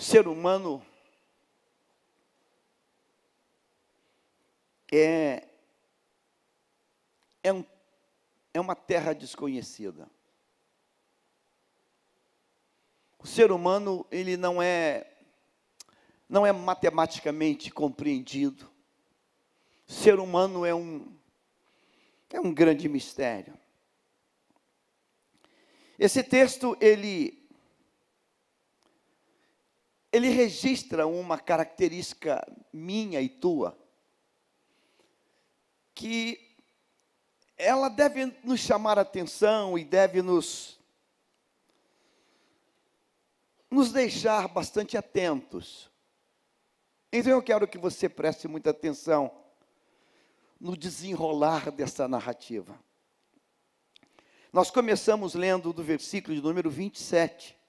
Ser humano é, é, um, é uma terra desconhecida. O ser humano, ele não é, não é matematicamente compreendido. O ser humano é um, é um grande mistério. Esse texto, ele, ele registra uma característica minha e tua, que ela deve nos chamar atenção e deve nos, nos deixar bastante atentos. Então eu quero que você preste muita atenção no desenrolar dessa narrativa. Nós começamos lendo do versículo de número 27.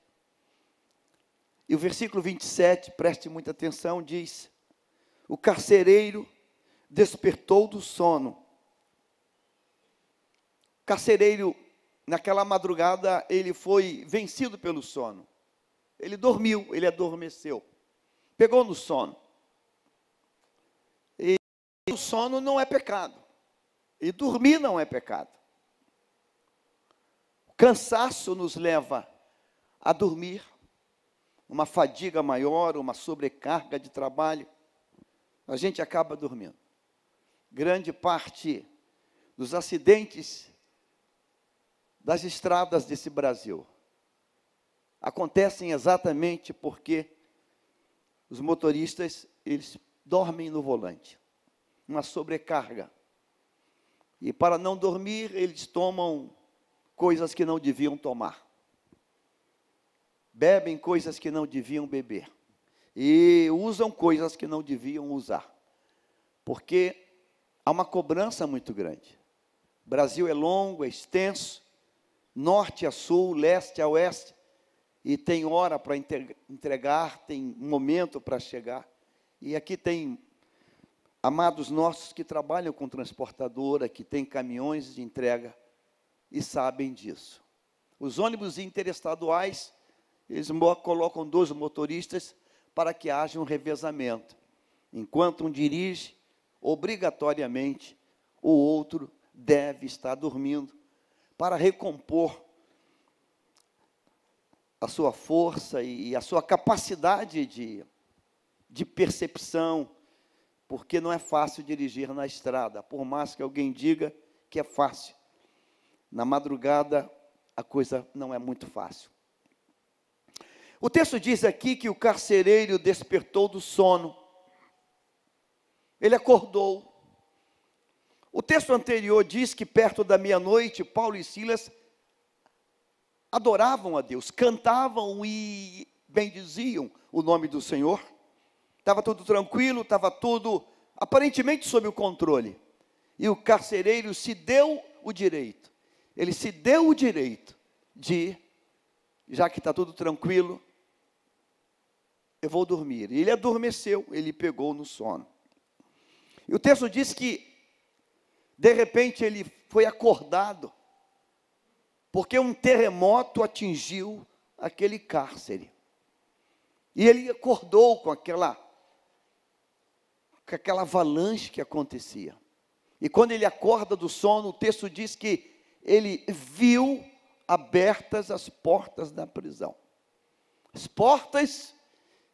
E o versículo 27, preste muita atenção, diz: O carcereiro despertou do sono. O carcereiro, naquela madrugada, ele foi vencido pelo sono. Ele dormiu, ele adormeceu. Pegou no sono. E o sono não é pecado. E dormir não é pecado. O cansaço nos leva a dormir, uma fadiga maior, uma sobrecarga de trabalho, a gente acaba dormindo. Grande parte dos acidentes das estradas desse Brasil acontecem exatamente porque os motoristas eles dormem no volante, uma sobrecarga. E para não dormir, eles tomam coisas que não deviam tomar. Bebem coisas que não deviam beber. E usam coisas que não deviam usar. Porque há uma cobrança muito grande. O Brasil é longo, é extenso, norte a sul, leste a oeste, e tem hora para entregar, tem momento para chegar. E aqui tem amados nossos que trabalham com transportadora, que tem caminhões de entrega e sabem disso. Os ônibus interestaduais, eles colocam dois motoristas para que haja um revezamento. Enquanto um dirige, obrigatoriamente o outro deve estar dormindo para recompor a sua força e a sua capacidade de, de percepção, porque não é fácil dirigir na estrada, por mais que alguém diga que é fácil. Na madrugada, a coisa não é muito fácil. O texto diz aqui que o carcereiro despertou do sono. Ele acordou. O texto anterior diz que perto da meia-noite, Paulo e Silas adoravam a Deus, cantavam e bendiziam o nome do Senhor estava tudo tranquilo, estava tudo aparentemente sob o controle. E o carcereiro se deu o direito, ele se deu o direito de, já que está tudo tranquilo, eu vou dormir. Ele adormeceu, ele pegou no sono. E o texto diz que, de repente, ele foi acordado, porque um terremoto atingiu aquele cárcere. E ele acordou com aquela com aquela avalanche que acontecia. E quando ele acorda do sono, o texto diz que ele viu abertas as portas da prisão. As portas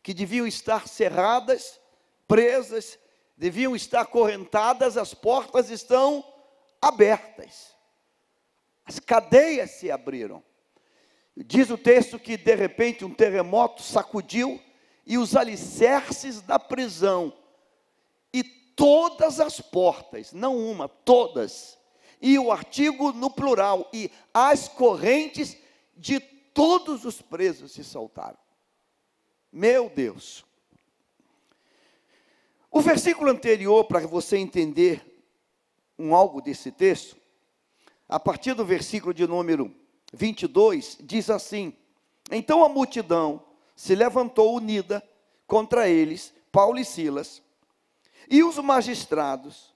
que deviam estar cerradas, presas, deviam estar correntadas, as portas estão abertas. As cadeias se abriram. Diz o texto que de repente um terremoto sacudiu e os alicerces da prisão e todas as portas, não uma, todas, e o artigo no plural, e as correntes de todos os presos se soltaram. Meu Deus. O versículo anterior, para você entender um algo desse texto, a partir do versículo de número 22, diz assim: Então a multidão se levantou unida contra eles, Paulo e Silas, e os magistrados,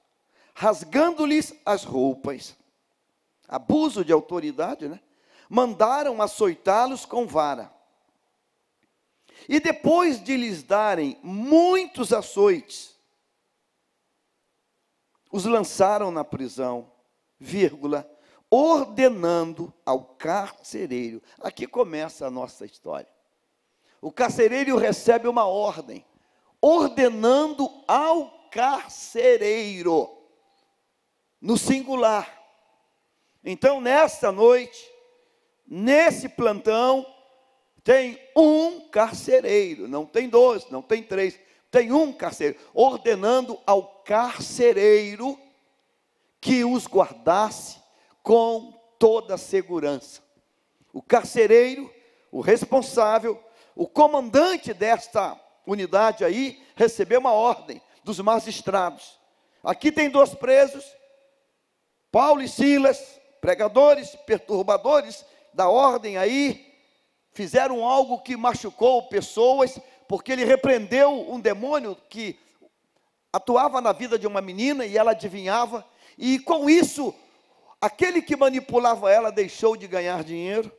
rasgando-lhes as roupas, abuso de autoridade, né? Mandaram açoitá-los com vara. E depois de lhes darem muitos açoites, os lançaram na prisão, vírgula, ordenando ao carcereiro. Aqui começa a nossa história. O carcereiro recebe uma ordem, ordenando ao carcereiro, no singular. Então, nesta noite, nesse plantão, tem um carcereiro, não tem dois, não tem três, tem um carcereiro, ordenando ao carcereiro que os guardasse com toda a segurança. O carcereiro, o responsável, o comandante desta unidade aí, recebeu uma ordem dos magistrados. Aqui tem dois presos, Paulo e Silas, pregadores, perturbadores da ordem aí, fizeram algo que machucou pessoas, porque ele repreendeu um demônio que atuava na vida de uma menina e ela adivinhava, e com isso, aquele que manipulava ela deixou de ganhar dinheiro,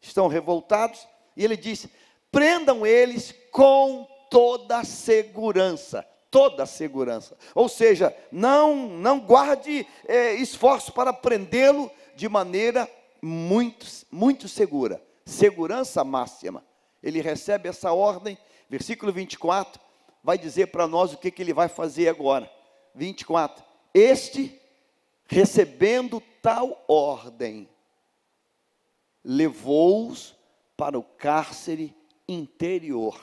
estão revoltados, e ele disse: prendam eles com toda segurança. Toda segurança. Ou seja, não, não guarde é, esforço para prendê-lo de maneira muito, muito segura segurança máxima. Ele recebe essa ordem, versículo 24, vai dizer para nós o que, que ele vai fazer agora. 24: Este, recebendo tal ordem, levou-os para o cárcere interior.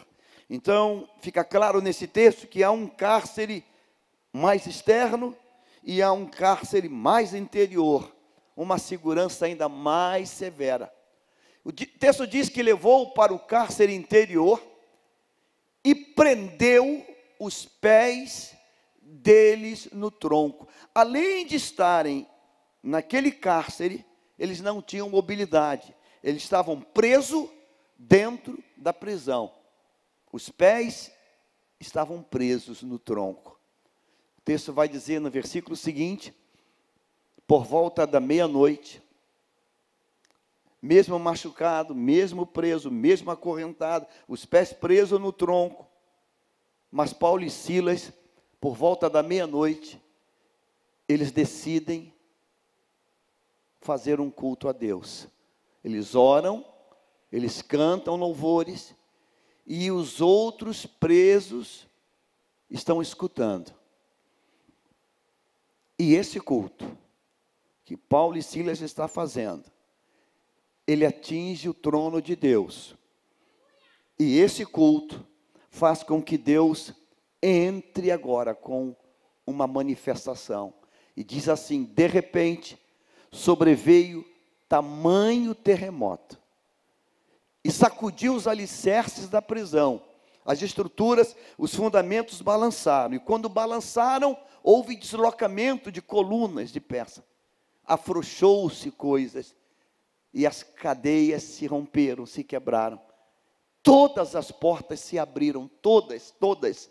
Então, fica claro nesse texto que há um cárcere mais externo e há um cárcere mais interior, uma segurança ainda mais severa. O texto diz que levou para o cárcere interior e prendeu os pés deles no tronco. Além de estarem naquele cárcere, eles não tinham mobilidade. Eles estavam presos dentro da prisão. Os pés estavam presos no tronco. O texto vai dizer no versículo seguinte: por volta da meia-noite, mesmo machucado, mesmo preso, mesmo acorrentado, os pés presos no tronco. Mas Paulo e Silas, por volta da meia-noite, eles decidem fazer um culto a Deus. Eles oram, eles cantam louvores, e os outros presos estão escutando. E esse culto que Paulo e Silas está fazendo ele atinge o trono de Deus. E esse culto faz com que Deus entre agora com uma manifestação. E diz assim: de repente, sobreveio tamanho terremoto e sacudiu os alicerces da prisão. As estruturas, os fundamentos balançaram. E quando balançaram, houve deslocamento de colunas de peça. Afrouxou-se coisas e as cadeias se romperam, se quebraram. Todas as portas se abriram, todas, todas,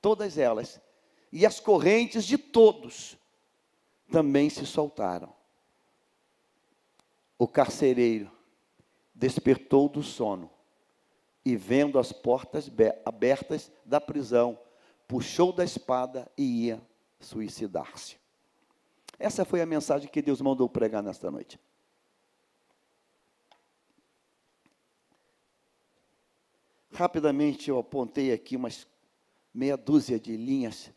todas elas. E as correntes de todos também se soltaram. O carcereiro despertou do sono e, vendo as portas abertas da prisão, puxou da espada e ia suicidar-se. Essa foi a mensagem que Deus mandou pregar nesta noite. Rapidamente eu apontei aqui umas meia dúzia de linhas.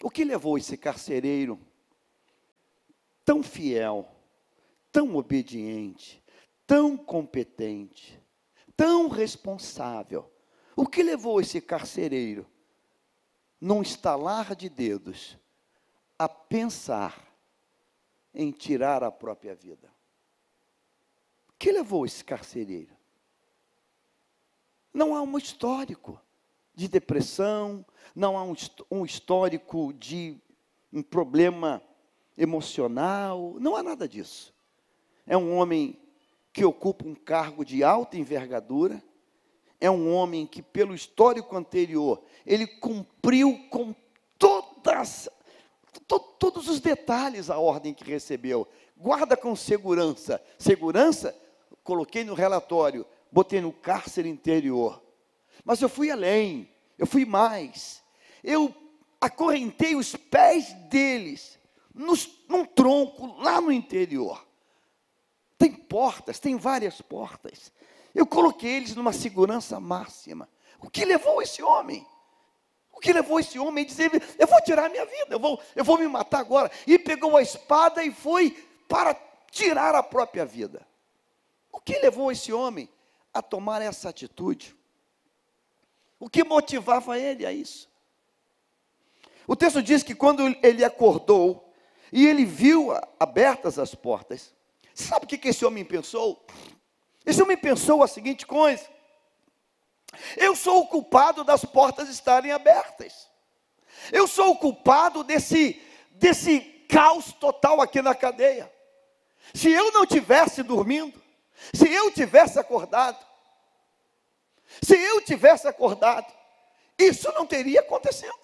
O que levou esse carcereiro tão fiel, tão obediente, tão competente, tão responsável? O que levou esse carcereiro, num estalar de dedos, a pensar em tirar a própria vida? O que levou esse carcereiro? Não há um histórico de depressão, não há um, histórico de um problema emocional, não há nada disso. É um homem que ocupa um cargo de alta envergadura, é um homem que, pelo histórico anterior, ele cumpriu com todas, to, todos os detalhes a ordem que recebeu. Guarda com segurança. Segurança, coloquei no relatório, botei no cárcere interior. Mas eu fui além, eu fui mais. Eu acorrentei os pés deles nos, num tronco lá no interior. Tem portas, tem várias portas. Eu coloquei eles numa segurança máxima. O que levou esse homem? O que levou esse homem a dizer: Eu vou tirar a minha vida, eu vou, eu vou me matar agora? E pegou a espada e foi para tirar a própria vida. O que levou esse homem a tomar essa atitude? O que motivava ele a isso? O texto diz que quando ele acordou e ele viu abertas as portas, sabe o que esse homem pensou? Esse homem pensou a seguinte coisa: eu sou o culpado das portas estarem abertas. Eu sou o culpado desse, desse caos total aqui na cadeia. Se eu não tivesse dormindo, se eu tivesse acordado, se eu tivesse acordado, isso não teria acontecido.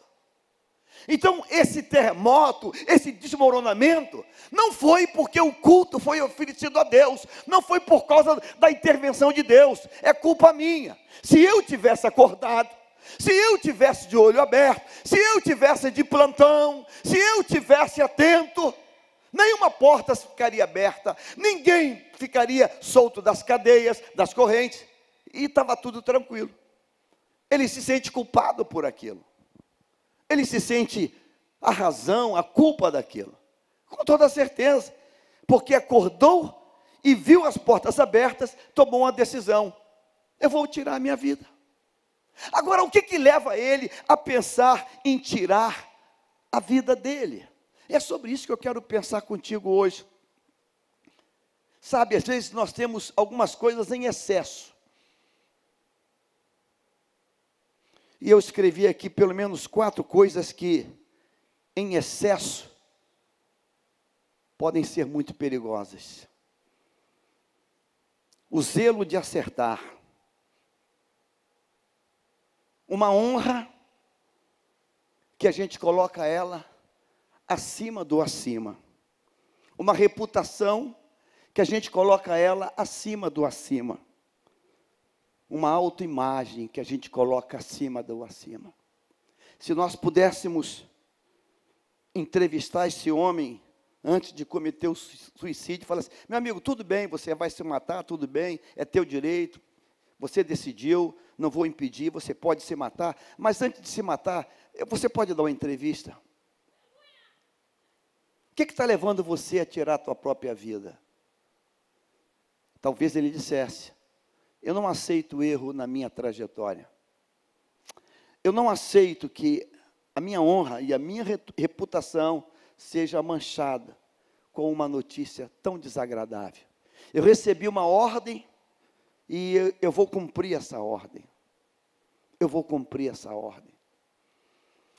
Então, esse terremoto, esse desmoronamento, não foi porque o culto foi oferecido a Deus, não foi por causa da intervenção de Deus, é culpa minha. Se eu tivesse acordado, se eu tivesse de olho aberto, se eu tivesse de plantão, se eu tivesse atento, nenhuma porta ficaria aberta, ninguém ficaria solto das cadeias, das correntes, e estava tudo tranquilo. Ele se sente culpado por aquilo ele se sente a razão, a culpa daquilo. Com toda certeza. Porque acordou e viu as portas abertas, tomou uma decisão: eu vou tirar a minha vida. Agora, o que, que leva ele a pensar em tirar a vida dele? É sobre isso que eu quero pensar contigo hoje. Sabe, às vezes nós temos algumas coisas em excesso. E eu escrevi aqui pelo menos quatro coisas que, em excesso, podem ser muito perigosas. O zelo de acertar. Uma honra que a gente coloca ela acima do acima. Uma reputação que a gente coloca ela acima do acima uma autoimagem que a gente coloca acima do acima. Se nós pudéssemos entrevistar esse homem antes de cometer o suicídio, falar assim: meu amigo, tudo bem, você vai se matar, tudo bem, é teu direito, você decidiu, não vou impedir, você pode se matar, mas antes de se matar, você pode dar uma entrevista. Que está levando você a tirar a tua própria vida? Talvez ele dissesse: eu não aceito erro na minha trajetória. Eu não aceito que a minha honra e a minha reputação seja manchada com uma notícia tão desagradável. Eu recebi uma ordem e eu vou cumprir essa ordem. Eu vou cumprir essa ordem.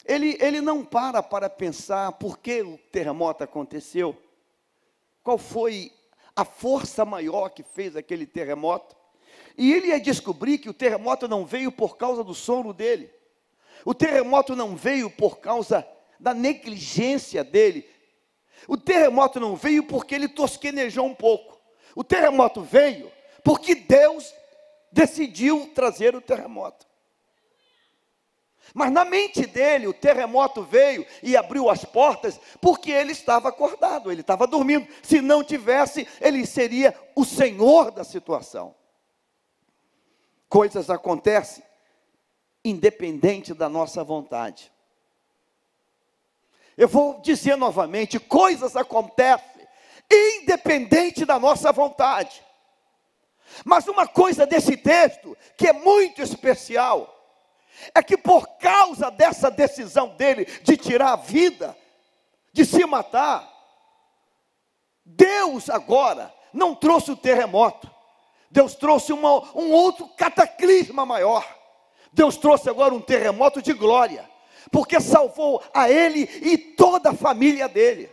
Ele, ele não para para pensar por que o terremoto aconteceu, qual foi a força maior que fez aquele terremoto. E ele ia descobrir que o terremoto não veio por causa do sono dele. O terremoto não veio por causa da negligência dele. O terremoto não veio porque ele tosquenejou um pouco. O terremoto veio porque Deus decidiu trazer o terremoto. Mas na mente dele, o terremoto veio e abriu as portas porque ele estava acordado, ele estava dormindo. Se não tivesse, ele seria o senhor da situação coisas acontecem independente da nossa vontade. Eu vou dizer novamente: coisas acontecem independente da nossa vontade. Mas uma coisa desse texto que é muito especial é que por causa dessa decisão dele de tirar a vida, de se matar, Deus agora não trouxe o terremoto, Deus trouxe uma, um outro cataclisma maior. Deus trouxe agora um terremoto de glória, porque salvou a ele e toda a família dele.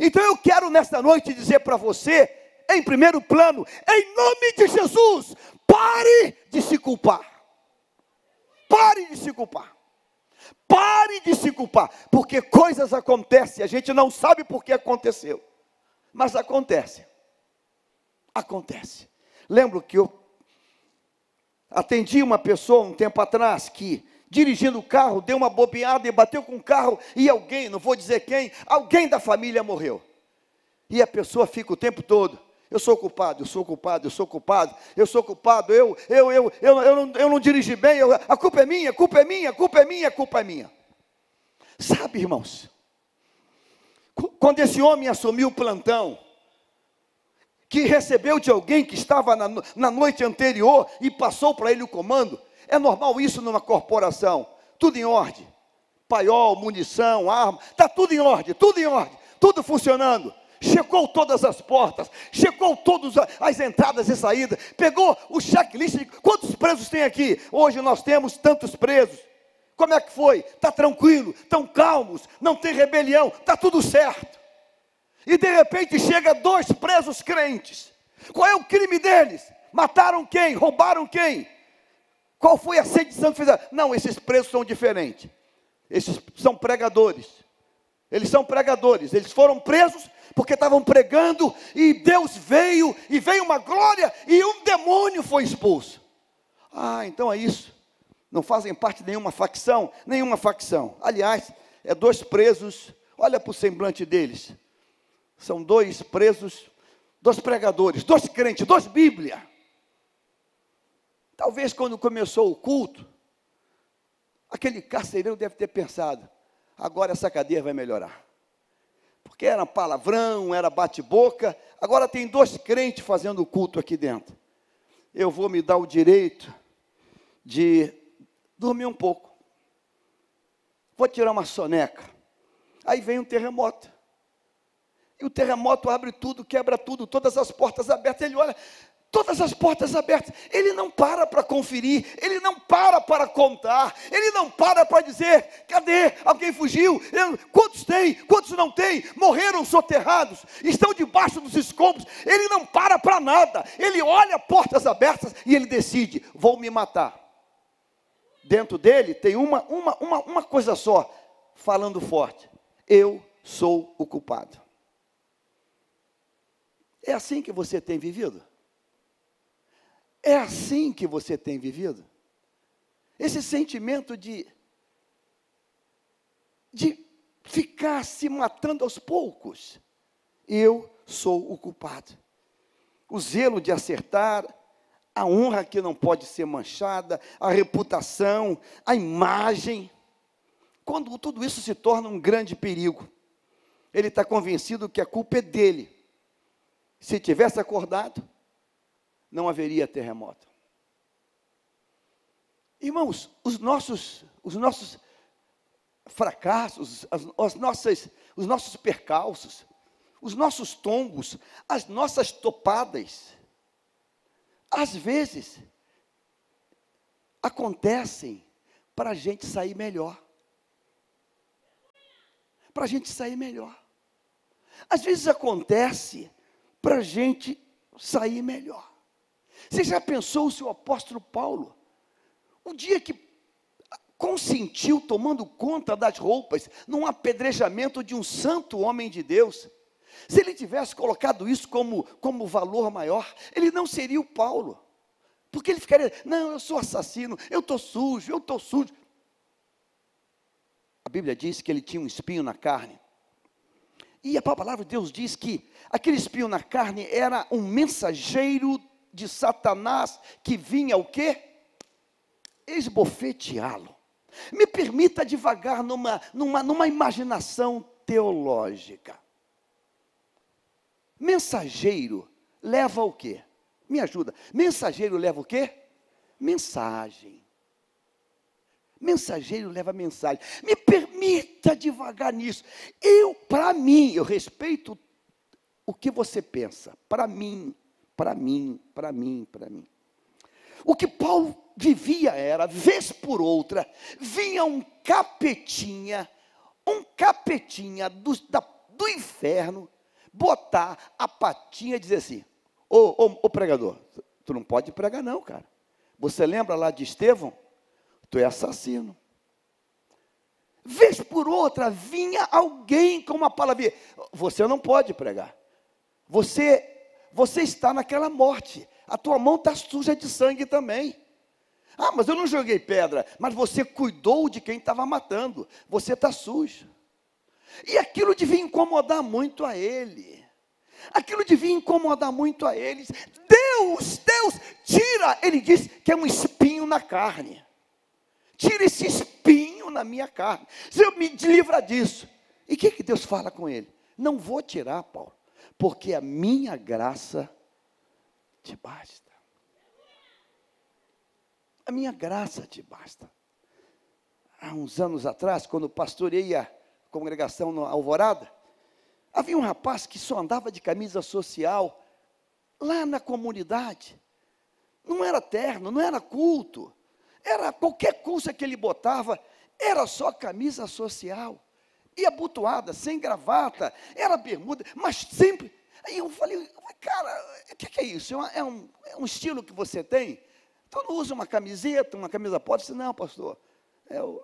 Então eu quero nesta noite dizer para você, em primeiro plano, em nome de Jesus, pare de se culpar. Pare de se culpar. Pare de se culpar, porque coisas acontecem, a gente não sabe por que aconteceu, mas acontece. Acontece. Lembro que eu Atendi uma pessoa um tempo atrás que, dirigindo o carro, deu uma bobeada e bateu com o carro e alguém, não vou dizer quem, alguém da família morreu. E a pessoa fica o tempo todo. Eu sou culpado, eu sou culpado, eu sou culpado, eu sou culpado, eu, eu, eu, eu, eu, não, eu não dirigi bem, eu, a culpa é minha, a culpa é minha, a culpa é minha, a culpa é minha. Sabe, irmãos, quando esse homem assumiu o plantão, que recebeu de alguém que estava na, na noite anterior e passou para ele o comando. É normal isso numa corporação. Tudo em ordem. Paiol, munição, arma, está tudo em ordem, tudo em ordem, tudo funcionando. Checou todas as portas, checou todas as entradas e saídas, pegou o checklist de quantos presos tem aqui. Hoje nós temos tantos presos. Como é que foi? Está tranquilo, estão calmos, não tem rebelião, está tudo certo e de repente chega dois presos crentes. Qual é o crime deles? Mataram quem? Roubaram quem? Qual foi a sedição que fizeram? Não, esses presos são diferentes. Esses são pregadores. Eles são pregadores. Eles foram presos porque estavam pregando e Deus veio e veio uma glória e um demônio foi expulso. Ah, então é isso. Não fazem parte de nenhuma facção, nenhuma facção. Aliás, é dois presos. Olha para o semblante deles. São dois presos, dois pregadores, dois crentes, dois Bíblia. Talvez quando começou o culto, aquele carcereiro deve ter pensado: agora essa cadeia vai melhorar. Porque era palavrão, era bate-boca, agora tem dois crentes fazendo o culto aqui dentro. Eu vou me dar o direito de dormir um pouco. Vou tirar uma soneca. Aí vem um terremoto. E o terremoto abre tudo, quebra tudo, todas as portas abertas. Ele olha, todas as portas abertas. Ele não para para conferir, ele não para para contar, ele não para para dizer: cadê? Alguém fugiu? Quantos tem? Quantos não tem? Morreram soterrados, estão debaixo dos escombros. Ele não para para nada. Ele olha portas abertas e ele decide: vou me matar. Dentro dele tem uma, uma, uma, uma coisa só, falando forte: eu sou o culpado. É assim que você tem vivido? É assim que você tem vivido? Esse sentimento de, de ficar se matando aos poucos. Eu sou o culpado. O zelo de acertar, a honra que não pode ser manchada, a reputação, a imagem. Quando tudo isso se torna um grande perigo, ele está convencido que a culpa é dele se tivesse acordado, não haveria terremoto. Irmãos, os nossos, os nossos fracassos, as, as nossas, os nossos percalços, os nossos tombos, as nossas topadas, às vezes acontecem para a gente sair melhor. Para a gente sair melhor. Às vezes acontece para a gente sair melhor. Você já pensou o seu apóstolo Paulo? O dia que consentiu tomando conta das roupas num apedrejamento de um santo homem de Deus. Se ele tivesse colocado isso como, como valor maior, ele não seria o Paulo. Porque ele ficaria, não, eu sou assassino, eu estou sujo, eu estou sujo. A Bíblia diz que ele tinha um espinho na carne. E a palavra de Deus diz que aquele espinho na carne era um mensageiro de Satanás que vinha o quê? Esbofeteá-lo. Me permita devagar numa, numa, numa imaginação teológica. Mensageiro leva o quê? Me ajuda. Mensageiro leva o quê? Mensagem. Mensageiro leva mensagem. Me permita devagar nisso. Eu, para mim, eu respeito o que você pensa. Para mim, para mim, para mim, para mim. O que Paulo vivia era, vez por outra, vinha um capetinha, um capetinha do, da, do inferno, botar a patinha e dizer assim: Ô, ô, pregador, tu não pode pregar, não, cara. Você lembra lá de Estevão? tu é assassino. Vez por outra vinha alguém com uma palavra, você não pode pregar. Você você está naquela morte. A tua mão está suja de sangue também. Ah, mas eu não joguei pedra, mas você cuidou de quem estava matando, você está sujo. E aquilo devia incomodar muito a ele. Aquilo devia incomodar muito a eles. Deus, Deus, tira, ele diz que é um espinho na carne. Tira esse espinho na minha carne. Senhor, me livra disso. E o que, que Deus fala com ele? Não vou tirar, Paulo, porque a minha graça te basta. A minha graça te basta. Há uns anos atrás, quando pastorei a congregação no Alvorada, havia um rapaz que só andava de camisa social lá na comunidade. Não era terno, não era culto. Era qualquer coisa que ele botava, era só camisa social. E abotoada, sem gravata, era bermuda, mas sempre. Aí eu falei, cara, o que, que, é isso? É, um, é um estilo que você tem? Então não usa uma camiseta, uma camisa pode? Eu disse, não, pastor. Eu,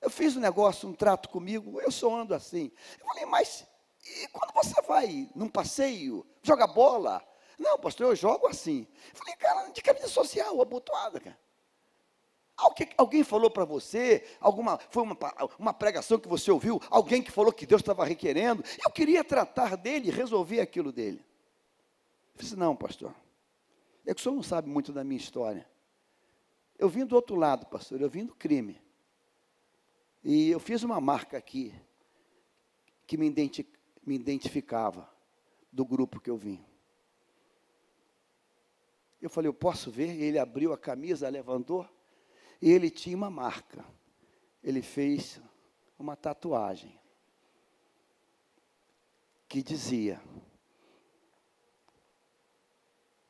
eu fiz um negócio, um trato comigo, eu só ando assim. Eu falei, mas e quando você vai num passeio, joga bola? Não, pastor, eu jogo assim. Eu falei, cara, de camisa social, abotoada, cara. Alguém falou para você, alguma, foi uma, uma pregação que você ouviu, alguém que falou que Deus estava requerendo, eu queria tratar dele, resolver aquilo dele. Eu disse, não, pastor, é que o senhor não sabe muito da minha história. Eu vim do outro lado, pastor, eu vim do crime. E eu fiz uma marca aqui, que me, identi me identificava do grupo que eu vim. Eu falei, eu posso ver? Ele abriu a camisa, levantou, e ele tinha uma marca. Ele fez uma tatuagem que dizia: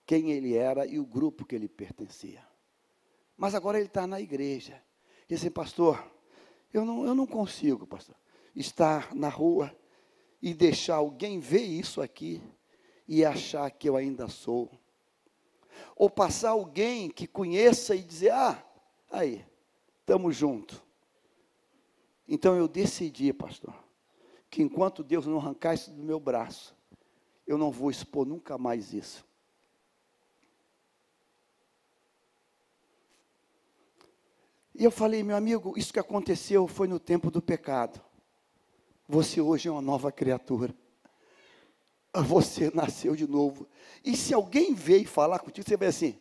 quem ele era e o grupo que ele pertencia. Mas agora ele está na igreja. E assim, pastor, eu não, eu não consigo, pastor, estar na rua e deixar alguém ver isso aqui e achar que eu ainda sou. Ou passar alguém que conheça e dizer, ah, aí, estamos juntos. Então eu decidi, pastor, que enquanto Deus não arrancar isso do meu braço, eu não vou expor nunca mais isso. E eu falei, meu amigo, isso que aconteceu foi no tempo do pecado. Você hoje é uma nova criatura. Você nasceu de novo. E se alguém veio falar contigo, você vai assim: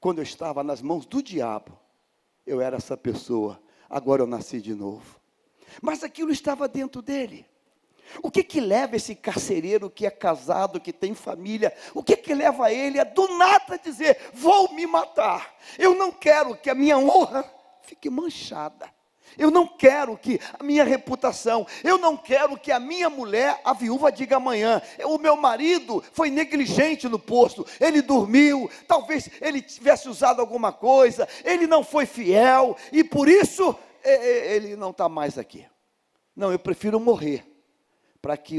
quando eu estava nas mãos do diabo, eu era essa pessoa. Agora eu nasci de novo. Mas aquilo estava dentro dele. O que que leva esse carcereiro que é casado, que tem família, o que que leva ele a do nada dizer: "Vou me matar"? Eu não quero que a minha honra fique manchada. Eu não quero que a minha reputação, eu não quero que a minha mulher, a viúva, diga amanhã: o meu marido foi negligente no posto, ele dormiu, talvez ele tivesse usado alguma coisa, ele não foi fiel e por isso ele não está mais aqui. Não, eu prefiro morrer para que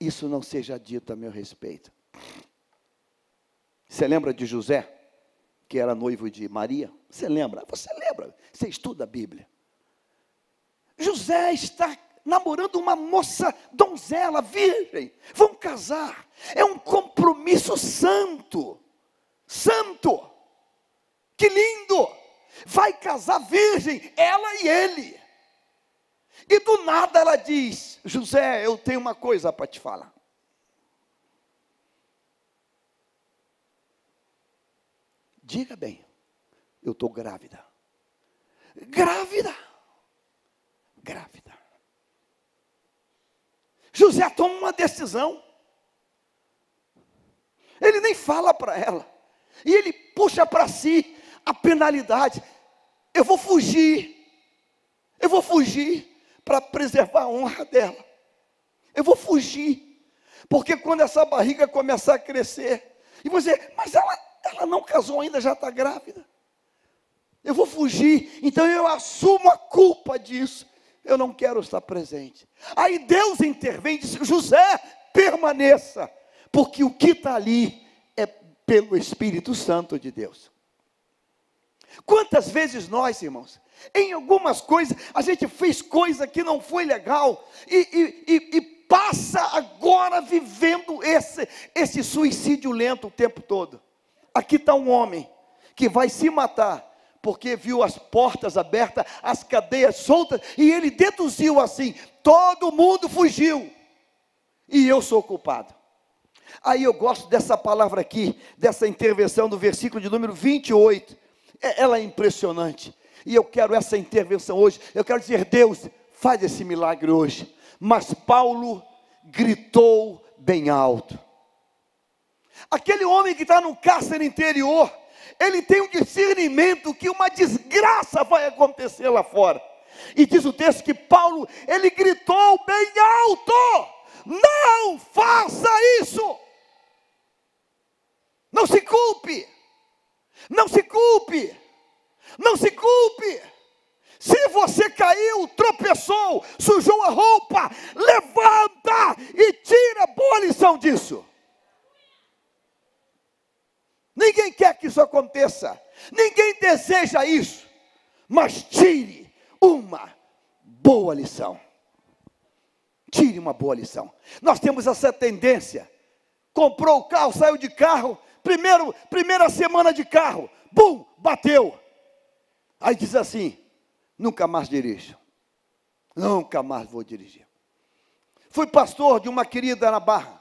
isso não seja dito a meu respeito. Você lembra de José, que era noivo de Maria? Você lembra? Você lembra? Você estuda a Bíblia. José está namorando uma moça donzela, virgem. Vão casar. É um compromisso santo. Santo. Que lindo! Vai casar virgem, ela e ele. E do nada ela diz: José, eu tenho uma coisa para te falar. Diga bem, eu estou grávida. Grávida. Grávida. José toma uma decisão. Ele nem fala para ela. E ele puxa para si a penalidade. Eu vou fugir. Eu vou fugir para preservar a honra dela. Eu vou fugir, porque quando essa barriga começar a crescer, e você, mas ela, ela não casou ainda, já está grávida. Eu vou fugir, então eu assumo a culpa disso. Eu não quero estar presente. Aí Deus intervém e diz: José, permaneça, porque o que está ali é pelo Espírito Santo de Deus. Quantas vezes nós, irmãos, em algumas coisas, a gente fez coisa que não foi legal e, e, e, passa agora vivendo esse, esse suicídio lento o tempo todo. Aqui está um homem que vai se matar, porque viu as portas abertas, as cadeias soltas, e ele deduziu assim: todo mundo fugiu, e eu sou culpado. Aí eu gosto dessa palavra aqui, dessa intervenção do versículo de número 28. É, ela é impressionante. E eu quero essa intervenção hoje. Eu quero dizer, Deus, faz esse milagre hoje. Mas Paulo gritou bem alto. Aquele homem que está no cárcere interior, ele tem um discernimento que uma desgraça vai acontecer lá fora. E diz o texto que Paulo, ele gritou bem alto: Não faça isso! Não se culpe! Não se culpe! Não se culpe! Se você caiu, tropeçou, sujou a roupa, levanta e tira boa lição disso. Ninguém quer que isso aconteça, ninguém deseja isso, mas tire uma boa lição. Tire uma boa lição. Nós temos essa tendência. Comprou o carro, saiu de carro, primeiro, primeira semana de carro, bum, bateu. Aí diz assim: nunca mais dirijo. Nunca mais vou dirigir. Fui pastor de uma querida na Barra,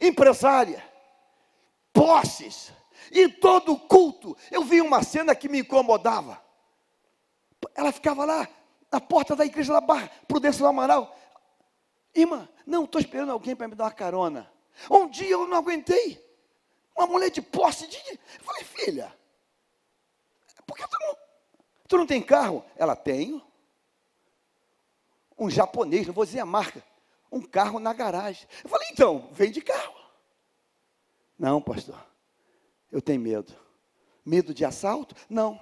empresária posses. E todo culto, eu vi uma cena que me incomodava. Ela ficava lá na porta da igreja da Barra, Prudência do Amaral. Irmã, não, estou esperando alguém para me dar uma carona. Um dia eu não aguentei. Uma mulher de posse de. Eu falei, filha, por que tu não, tu não tem carro? Ela tem. Um japonês, não vou dizer a marca. Um carro na garagem. Eu falei, então, vem de carro. Não, pastor, eu tenho medo. Medo de assalto? Não.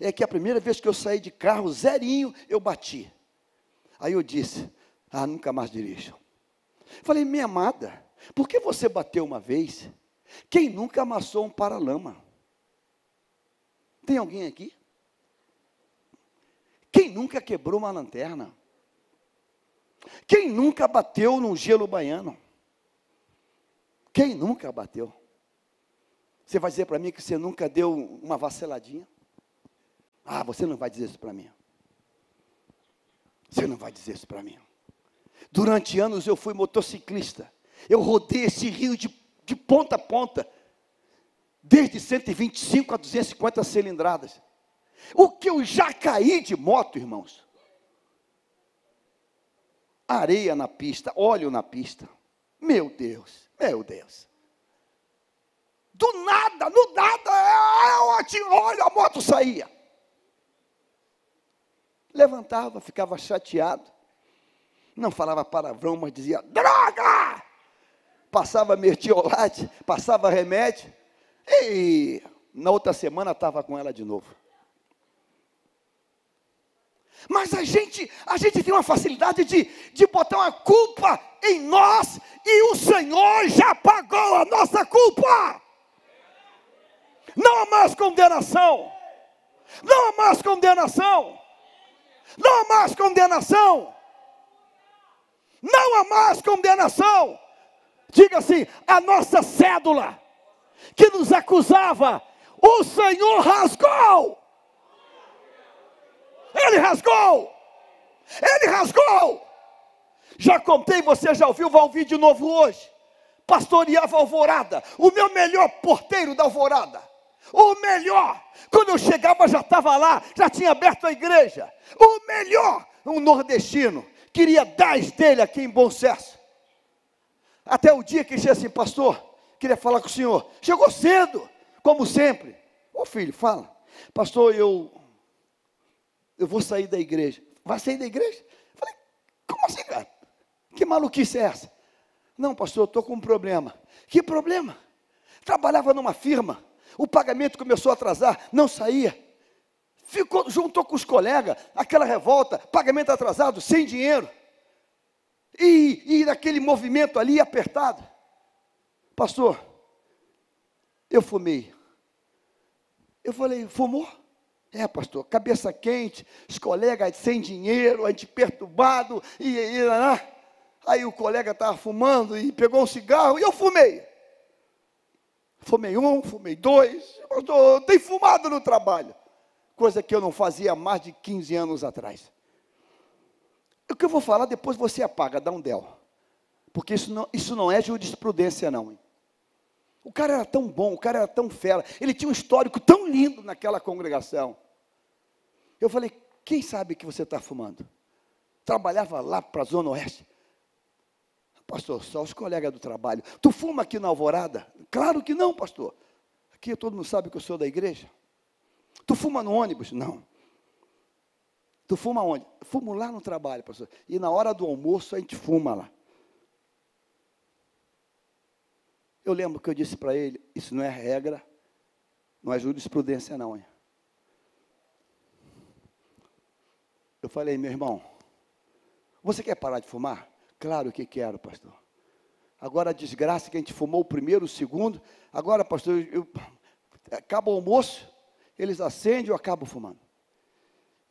É que a primeira vez que eu saí de carro, zerinho, eu bati. Aí eu disse: Ah, nunca mais dirijo. Falei, minha amada, por que você bateu uma vez? Quem nunca amassou um paralama? Tem alguém aqui? Quem nunca quebrou uma lanterna? Quem nunca bateu num gelo baiano? Quem nunca bateu? Você vai dizer para mim que você nunca deu uma vaciladinha? Ah, você não vai dizer isso para mim. Você não vai dizer isso para mim. Durante anos eu fui motociclista. Eu rodei esse rio de, de ponta a ponta. Desde 125 a 250 cilindradas. O que eu já caí de moto, irmãos? Areia na pista, óleo na pista. Meu Deus. Meu Deus. Do nada, no nada, olha, a moto saía. Levantava, ficava chateado. Não falava palavrão, mas dizia: droga! Passava mertiolate, passava remédio. E na outra semana estava com ela de novo. Mas a gente, a gente tem uma facilidade de, de botar uma culpa em nós e o Senhor já pagou a nossa culpa. Não há mais condenação. Não há mais condenação. Não há mais condenação. Não há mais condenação. Diga assim: a nossa cédula que nos acusava, o Senhor rasgou. Ele rasgou. Ele rasgou. Já contei, você já ouviu, vai ouvir de novo hoje. Pastoreava Alvorada, o meu melhor porteiro da Alvorada. O melhor, quando eu chegava já estava lá, já tinha aberto a igreja. O melhor, um nordestino, queria dez dele aqui em Bom Sucesso. Até o dia que disse assim, pastor, queria falar com o senhor. Chegou cedo, como sempre. Ô filho, fala. Pastor, eu eu vou sair da igreja. Vai sair da igreja? Falei, como assim, cara? Que maluquice é essa? Não, pastor, eu estou com um problema. Que problema? Trabalhava numa firma, o pagamento começou a atrasar, não saía. Ficou, juntou com os colegas, aquela revolta, pagamento atrasado, sem dinheiro. E, e naquele movimento ali apertado. Pastor, eu fumei. Eu falei, fumou? É, pastor, cabeça quente, os colegas sem dinheiro, a gente perturbado, e, e, e aí o colega estava fumando e pegou um cigarro e eu fumei. Fumei um, fumei dois. Pastor, tem fumado no trabalho. Coisa que eu não fazia há mais de 15 anos atrás. O que eu vou falar depois você apaga, dá um del. Porque isso não, isso não é jurisprudência, não. O cara era tão bom, o cara era tão fera. Ele tinha um histórico tão lindo naquela congregação. Eu falei, quem sabe que você está fumando? Trabalhava lá para a Zona Oeste. Pastor, só os colegas do trabalho. Tu fuma aqui na alvorada? Claro que não, pastor. Aqui todo mundo sabe que eu sou da igreja. Tu fuma no ônibus? Não. Tu fuma onde? Fumo lá no trabalho, pastor. E na hora do almoço a gente fuma lá. Eu lembro que eu disse para ele: Isso não é regra, não é jurisprudência, não. Hein? Eu falei, meu irmão, você quer parar de fumar? Claro que quero, pastor. Agora a desgraça que a gente fumou o primeiro, o segundo. Agora, pastor, eu, eu acaba o almoço, eles acendem e eu acabo fumando.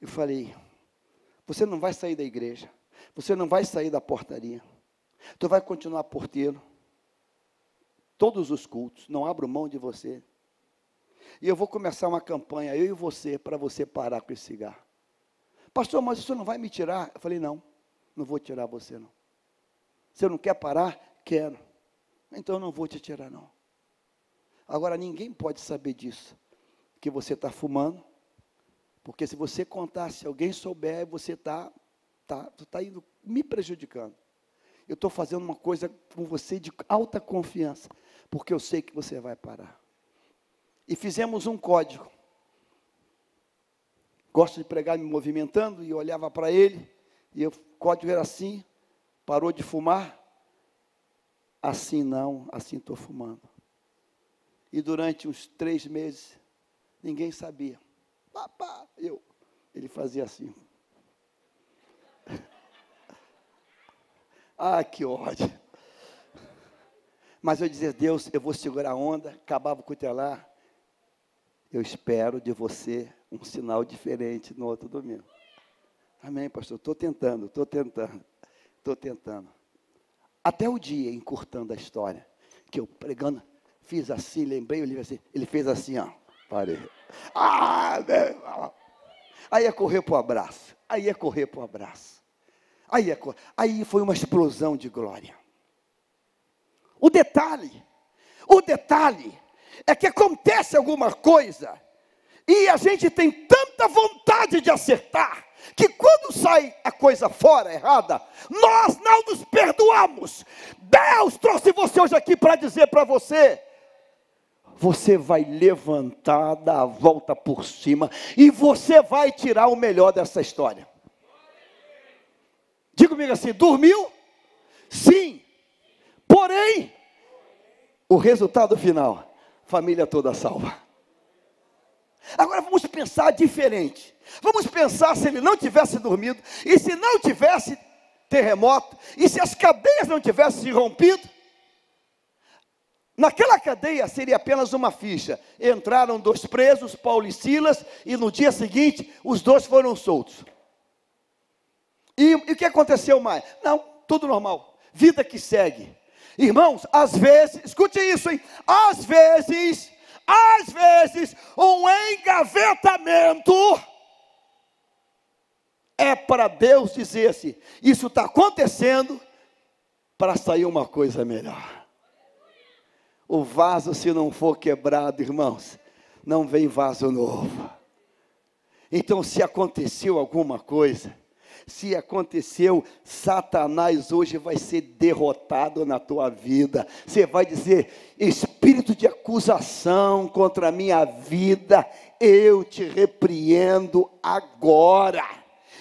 Eu falei, você não vai sair da igreja, você não vai sair da portaria, tu vai continuar porteiro, todos os cultos, não abro mão de você. E eu vou começar uma campanha, eu e você, para você parar com esse cigarro. Pastor, mas isso não vai me tirar? Eu falei, não, não vou tirar você não. Você não quer parar? Quero. Então eu não vou te tirar não. Agora ninguém pode saber disso, que você está fumando, porque se você contar, se alguém souber, você está tá, tá indo me prejudicando. Eu estou fazendo uma coisa com você de alta confiança, porque eu sei que você vai parar. E fizemos um código gosto de pregar me movimentando, e olhava para ele, e o código era assim, parou de fumar, assim não, assim estou fumando. E durante uns três meses, ninguém sabia. Papá, eu, ele fazia assim. ah, que ódio. Mas eu dizia, Deus, eu vou segurar a onda, acabava o cutelar. Eu espero de você um sinal diferente no outro domingo. Amém, pastor? Estou tentando, estou tentando, estou tentando. Até o dia, encurtando a história, que eu pregando, fiz assim, lembrei o livro assim, ele fez assim, ó, parei. Ah, meu. Aí ia correr para o abraço, aí ia correr para o abraço. Aí, ia, aí foi uma explosão de glória. O detalhe, o detalhe é que acontece alguma coisa e a gente tem tanta vontade de acertar, que quando sai a coisa fora errada, nós não nos perdoamos. Deus trouxe você hoje aqui para dizer para você: você vai levantar, dar a volta por cima, e você vai tirar o melhor dessa história. Diga comigo assim: dormiu? Sim. Porém, o resultado final, família toda salva. Agora vamos pensar diferente. Vamos pensar se ele não tivesse dormido, e se não tivesse terremoto, e se as cadeias não tivessem se rompido. Naquela cadeia seria apenas uma ficha. Entraram dois presos, Paulo e Silas, e no dia seguinte os dois foram soltos. E, e o que aconteceu mais? Não, tudo normal. Vida que segue. Irmãos, às vezes, escute isso, hein? Às vezes às vezes, um engavetamento é para Deus dizer assim: isso está acontecendo para sair uma coisa melhor. O vaso, se não for quebrado, irmãos, não vem vaso novo. Então, se aconteceu alguma coisa, se aconteceu, Satanás hoje vai ser derrotado na tua vida. Você vai dizer: espírito de acusação contra a minha vida, eu te repreendo agora.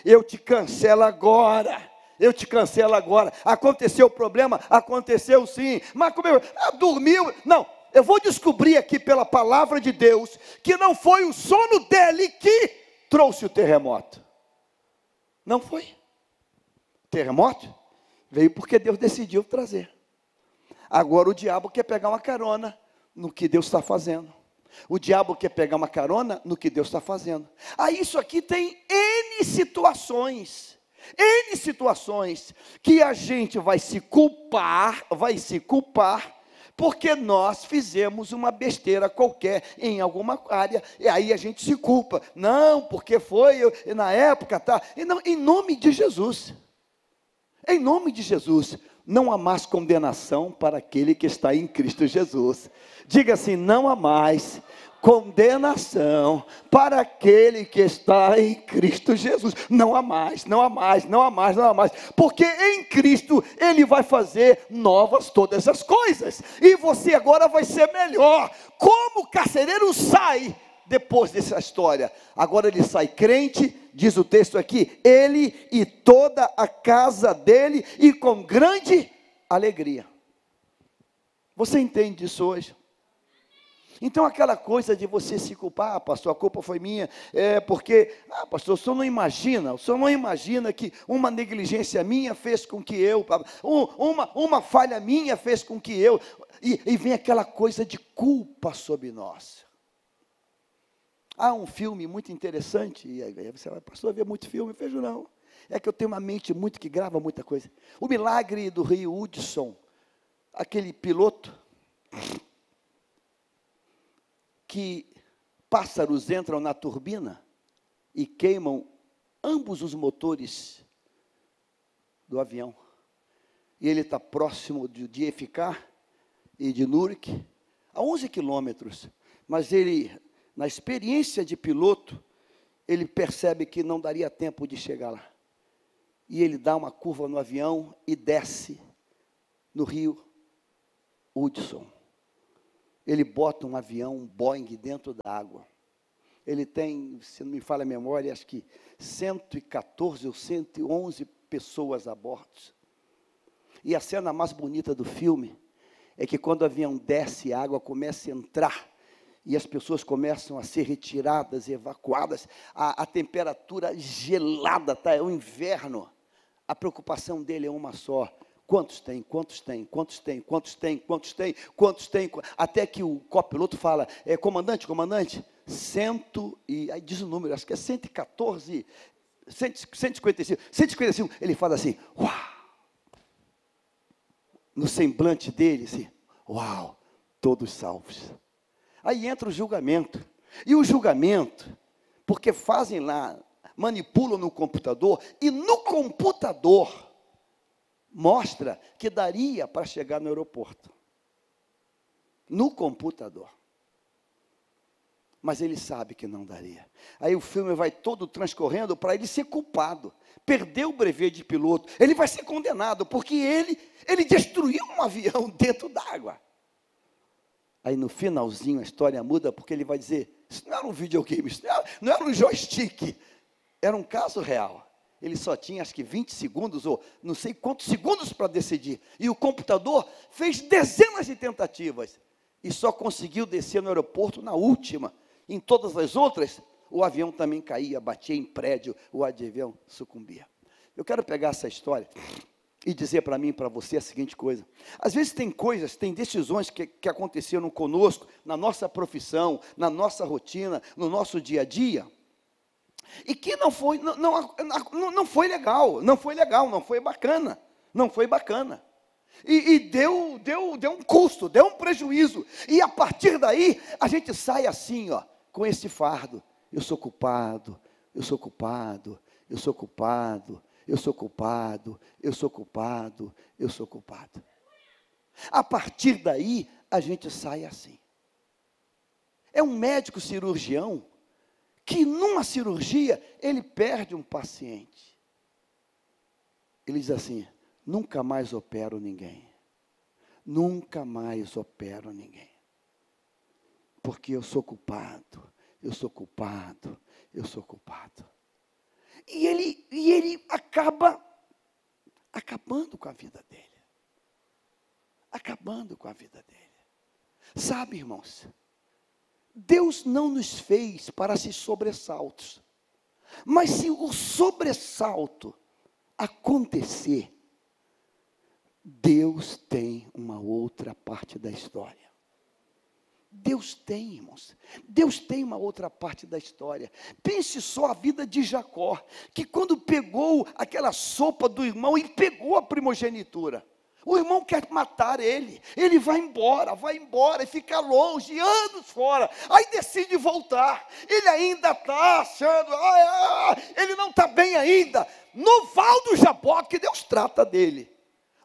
Eu te cancelo agora. Eu te cancelo agora. Aconteceu o problema? Aconteceu sim. Mas como eu, ah, dormiu? Não, eu vou descobrir aqui pela palavra de Deus que não foi o sono dele que trouxe o terremoto. Não foi. Terremoto veio porque Deus decidiu trazer. Agora o diabo quer pegar uma carona no que Deus está fazendo. O diabo quer pegar uma carona no que Deus está fazendo. Ah, isso aqui tem N situações. N situações que a gente vai se culpar, vai se culpar porque nós fizemos uma besteira qualquer em alguma área, e aí a gente se culpa. Não, porque foi eu, na época, tá? E não, em nome de Jesus. Em nome de Jesus, não há mais condenação para aquele que está em Cristo Jesus. Diga assim: não há mais condenação para aquele que está em Cristo Jesus. Não há mais, não há mais, não há mais, não há mais. Porque em Cristo Ele vai fazer novas todas as coisas. E você agora vai ser melhor. Como o carcereiro sai depois dessa história? Agora ele sai crente, diz o texto aqui, ele e toda a casa dele, e com grande alegria. Você entende isso hoje? Então, aquela coisa de você se culpar, ah, pastor, a culpa foi minha, é porque, ah, pastor, o senhor não imagina, o senhor não imagina que uma negligência minha fez com que eu, um, uma, uma falha minha fez com que eu, e, e vem aquela coisa de culpa sobre nós. Há um filme muito interessante, e aí você vai, pastor, vê muito filme, vejo não. É que eu tenho uma mente muito que grava muita coisa. O milagre do rio Hudson, aquele piloto que pássaros entram na turbina e queimam ambos os motores do avião. E ele está próximo de, de e de Nurk, a 11 quilômetros. Mas ele, na experiência de piloto, ele percebe que não daria tempo de chegar lá. E ele dá uma curva no avião e desce no rio Hudson ele bota um avião, um Boeing dentro da água. Ele tem, se não me falha a memória, acho que 114 ou 111 pessoas a bordo. E a cena mais bonita do filme é que quando o avião desce, a água começa a entrar e as pessoas começam a ser retiradas, evacuadas, a, a temperatura gelada, tá? É o inverno. A preocupação dele é uma só: Quantos tem? Quantos tem? Quantos tem? Quantos tem? Quantos tem? Quantos tem? Até que o copiloto fala, é, comandante, comandante, cento e, aí diz o número, acho que é 114, 155, 155, ele fala assim, uau! No semblante dele, assim, uau, todos salvos. Aí entra o julgamento. E o julgamento, porque fazem lá, manipulam no computador, e no computador, mostra que daria para chegar no aeroporto. No computador. Mas ele sabe que não daria. Aí o filme vai todo transcorrendo para ele ser culpado. Perdeu o brevet de piloto. Ele vai ser condenado porque ele, ele destruiu um avião dentro d'água. Aí no finalzinho a história muda porque ele vai dizer: Isso não era um videogame, isso não era, não era um joystick, era um caso real ele só tinha acho que 20 segundos, ou não sei quantos segundos para decidir. E o computador fez dezenas de tentativas e só conseguiu descer no aeroporto na última. Em todas as outras, o avião também caía, batia em prédio, o avião sucumbia. Eu quero pegar essa história e dizer para mim e para você a seguinte coisa: às vezes tem coisas, tem decisões que, que aconteceram conosco, na nossa profissão, na nossa rotina, no nosso dia a dia e que não foi, não, não, não foi legal, não foi legal, não foi bacana, não foi bacana. E, e, deu, deu, deu um custo, deu um prejuízo. E a partir daí, a gente sai assim, ó, com esse fardo. Eu sou culpado, eu sou culpado, eu sou culpado, eu sou culpado, eu sou culpado, eu sou culpado. A partir daí, a gente sai assim. É um médico cirurgião que numa cirurgia ele perde um paciente. Ele diz assim: nunca mais opero ninguém. Nunca mais opero ninguém. Porque eu sou culpado, eu sou culpado, eu sou culpado. E ele, e ele acaba acabando com a vida dele. Acabando com a vida dele. Sabe, irmãos, Deus não nos fez para se sobressaltos. Mas se o sobressalto acontecer, Deus tem uma outra parte da história. Deus tem, irmãos. Deus tem uma outra parte da história. Pense só a vida de Jacó, que quando pegou aquela sopa do irmão, ele pegou a primogenitura. O irmão quer matar ele. Ele vai embora, vai embora e fica longe, anos fora. Aí decide voltar. Ele ainda está achando, ah, ah, ele não está bem ainda. No Val do Jaboque, Deus trata dele.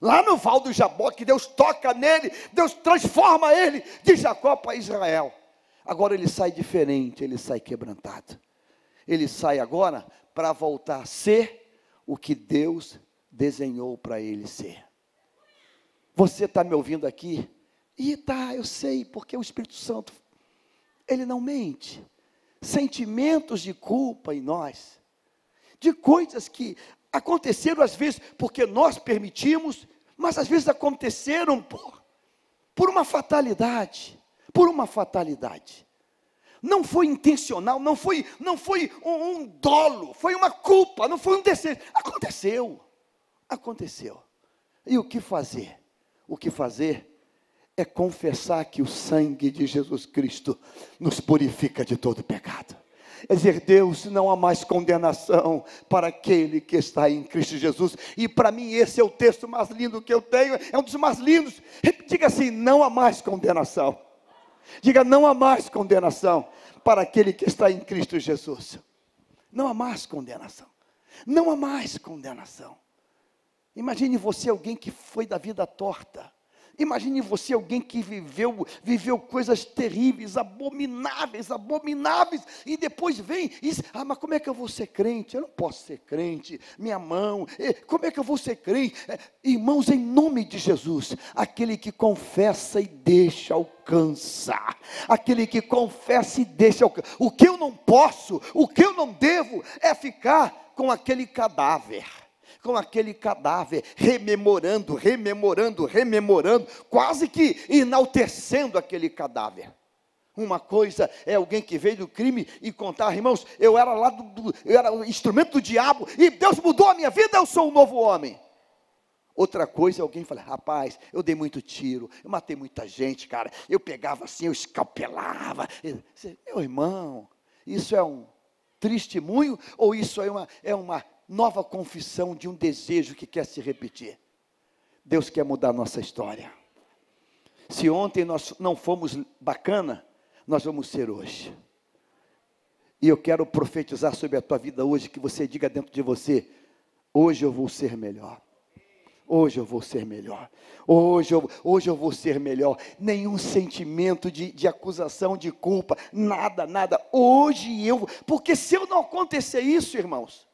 Lá no Val do Jaboque, Deus toca nele, Deus transforma ele de Jacó para Israel. Agora ele sai diferente, ele sai quebrantado. Ele sai agora para voltar a ser o que Deus desenhou para ele ser. Você está me ouvindo aqui? E tá, eu sei, porque o Espírito Santo, ele não mente. Sentimentos de culpa em nós, de coisas que aconteceram às vezes porque nós permitimos, mas às vezes aconteceram por, por uma fatalidade, por uma fatalidade. Não foi intencional, não foi, não foi um, um dolo, foi uma culpa, não foi um desejo. Aconteceu, aconteceu. E o que fazer? O que fazer é confessar que o sangue de Jesus Cristo nos purifica de todo pecado. É dizer, Deus, não há mais condenação para aquele que está em Cristo Jesus. E para mim, esse é o texto mais lindo que eu tenho, é um dos mais lindos. Diga assim: não há mais condenação. Diga, não há mais condenação para aquele que está em Cristo Jesus. Não há mais condenação. Não há mais condenação. Imagine você alguém que foi da vida torta. Imagine você alguém que viveu, viveu coisas terríveis, abomináveis, abomináveis, e depois vem e diz: Ah, mas como é que eu vou ser crente? Eu não posso ser crente, minha mão, eh, como é que eu vou ser crente? Eh, irmãos, em nome de Jesus, aquele que confessa e deixa alcançar, aquele que confessa e deixa alcançar. O que eu não posso, o que eu não devo é ficar com aquele cadáver com aquele cadáver, rememorando, rememorando, rememorando, quase que enaltecendo aquele cadáver. Uma coisa é alguém que veio do crime e contar, irmãos, eu era lá do, eu era o instrumento do diabo e Deus mudou a minha vida, eu sou um novo homem. Outra coisa é alguém falar, rapaz, eu dei muito tiro, eu matei muita gente, cara. Eu pegava assim, eu escalpelava. Meu irmão, isso é um testemunho ou isso é uma, é uma nova confissão de um desejo que quer se repetir. Deus quer mudar nossa história. Se ontem nós não fomos bacana, nós vamos ser hoje. E eu quero profetizar sobre a tua vida hoje, que você diga dentro de você: hoje eu vou ser melhor. Hoje eu vou ser melhor. Hoje eu, hoje eu vou ser melhor. Nenhum sentimento de, de acusação, de culpa, nada, nada. Hoje eu. Porque se eu não acontecer isso, irmãos,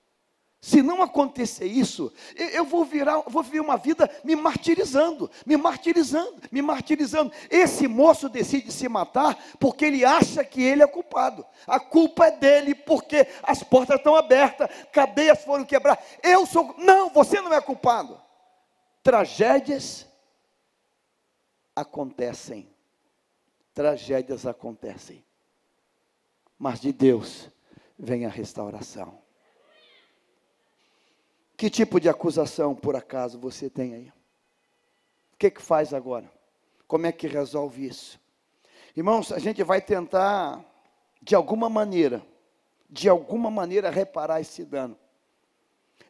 se não acontecer isso, eu vou virar, vou viver uma vida me martirizando, me martirizando, me martirizando. Esse moço decide se matar porque ele acha que ele é culpado. A culpa é dele porque as portas estão abertas, cadeias foram quebradas. Eu sou, não, você não é culpado. Tragédias acontecem. Tragédias acontecem. Mas de Deus vem a restauração. Que tipo de acusação, por acaso, você tem aí? O que, que faz agora? Como é que resolve isso? Irmãos, a gente vai tentar, de alguma maneira, de alguma maneira, reparar esse dano.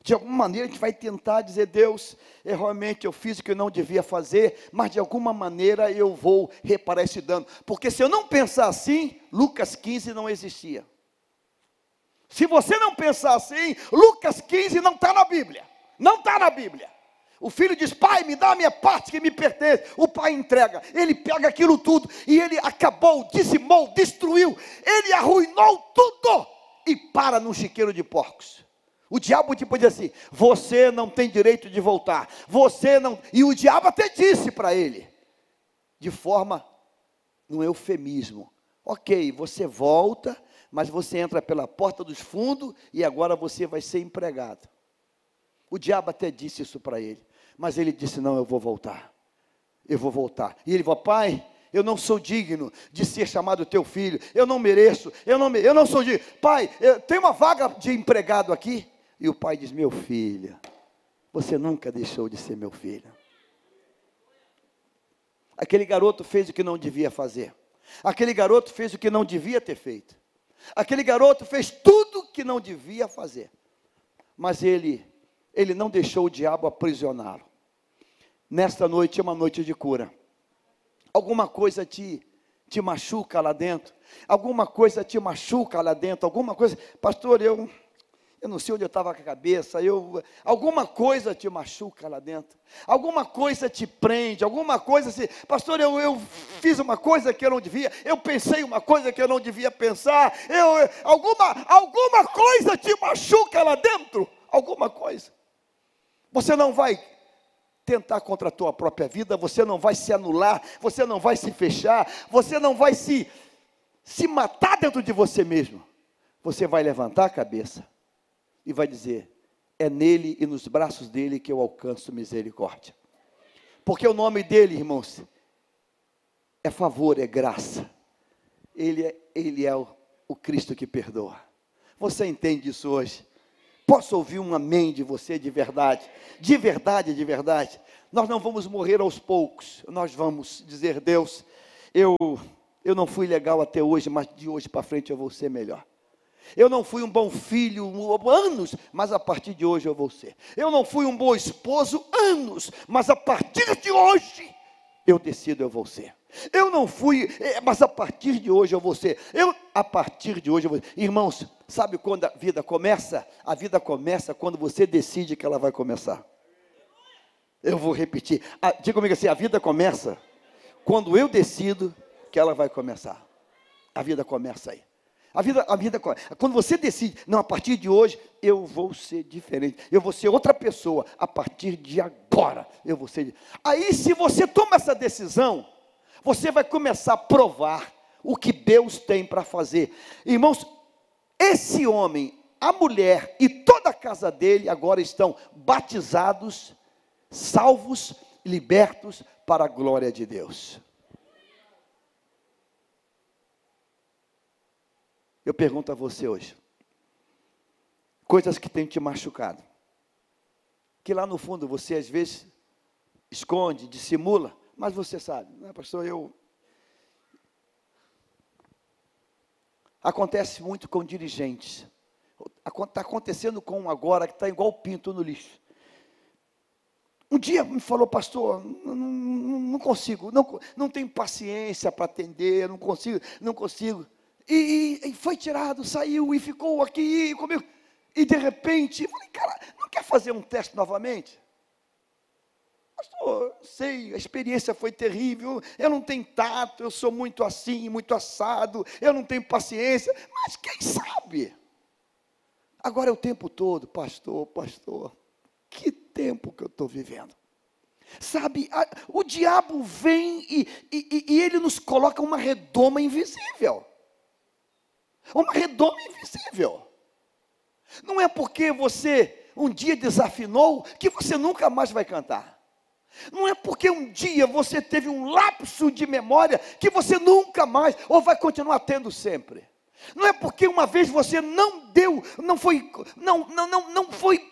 De alguma maneira a gente vai tentar dizer, Deus, eu, realmente eu fiz o que eu não devia fazer, mas de alguma maneira eu vou reparar esse dano. Porque se eu não pensar assim, Lucas 15 não existia. Se você não pensar assim, Lucas 15 não está na Bíblia. Não está na Bíblia. O filho diz: Pai, me dá a minha parte que me pertence. O pai entrega. Ele pega aquilo tudo e ele acabou, dizimou, destruiu. Ele arruinou tudo e para num chiqueiro de porcos. O diabo tipo diz assim: Você não tem direito de voltar. Você não. E o diabo até disse para ele, de forma, no eufemismo: Ok, você volta mas você entra pela porta dos fundos e agora você vai ser empregado. O diabo até disse isso para ele, mas ele disse: Não, eu vou voltar. Eu vou voltar. E ele falou: Pai, eu não sou digno de ser chamado teu filho, eu não mereço, eu não, eu não sou digno. Pai, tem uma vaga de empregado aqui? E o pai diz: Meu filho, você nunca deixou de ser meu filho. Aquele garoto fez o que não devia fazer. Aquele garoto fez o que não devia ter feito. Aquele garoto fez tudo que não devia fazer. Mas ele ele não deixou o diabo aprisioná-lo. Nesta noite é uma noite de cura. Alguma coisa te, te machuca lá dentro. Alguma coisa te machuca lá dentro. Alguma coisa. Pastor, eu eu não sei onde eu estava com a cabeça, eu, alguma coisa te machuca lá dentro, alguma coisa te prende, alguma coisa se, pastor, eu, eu fiz uma coisa que eu não devia, eu pensei uma coisa que eu não devia pensar, eu, alguma, alguma coisa te machuca lá dentro, alguma coisa. Você não vai tentar contra a tua própria vida, você não vai se anular, você não vai se fechar, você não vai se, se matar dentro de você mesmo. Você vai levantar a cabeça e vai dizer: é nele e nos braços dele que eu alcanço misericórdia. Porque o nome dele, irmãos, é favor, é graça. Ele é, ele é o, o Cristo que perdoa. Você entende isso hoje? Posso ouvir um amém de você de verdade? De verdade, de verdade. Nós não vamos morrer aos poucos. Nós vamos dizer, Deus, eu eu não fui legal até hoje, mas de hoje para frente eu vou ser melhor. Eu não fui um bom filho anos, mas a partir de hoje eu vou ser. Eu não fui um bom esposo anos, mas a partir de hoje eu decido eu vou ser. Eu não fui, é, mas a partir de hoje eu vou ser. Eu, a partir de hoje eu vou. Irmãos, sabe quando a vida começa? A vida começa quando você decide que ela vai começar. Eu vou repetir. Diga comigo assim: a vida começa quando eu decido que ela vai começar. A vida começa aí. A vida, a vida, quando você decide, não, a partir de hoje eu vou ser diferente, eu vou ser outra pessoa, a partir de agora eu vou ser. Aí, se você toma essa decisão, você vai começar a provar o que Deus tem para fazer. Irmãos, esse homem, a mulher e toda a casa dele agora estão batizados, salvos, libertos para a glória de Deus. Eu pergunto a você hoje: coisas que têm te machucado, que lá no fundo você às vezes esconde, dissimula, mas você sabe, não é, pastor? Eu. Acontece muito com dirigentes. Está acontecendo com um agora que está igual pinto no lixo. Um dia me falou, pastor, não, não, não consigo, não, não tenho paciência para atender, não consigo, não consigo. E, e, foi tirado, saiu e ficou aqui comigo. E de repente, falei, cara, não quer fazer um teste novamente? Pastor, sei, a experiência foi terrível, eu não tenho tato, eu sou muito assim, muito assado, eu não tenho paciência, mas quem sabe? Agora é o tempo todo, pastor, pastor, que tempo que eu estou vivendo. Sabe, a, o diabo vem e, e, e ele nos coloca uma redoma invisível. Uma redoma invisível. Não é porque você um dia desafinou que você nunca mais vai cantar. Não é porque um dia você teve um lapso de memória que você nunca mais ou vai continuar tendo sempre. Não é porque uma vez você não deu, não foi, não, não, não, não foi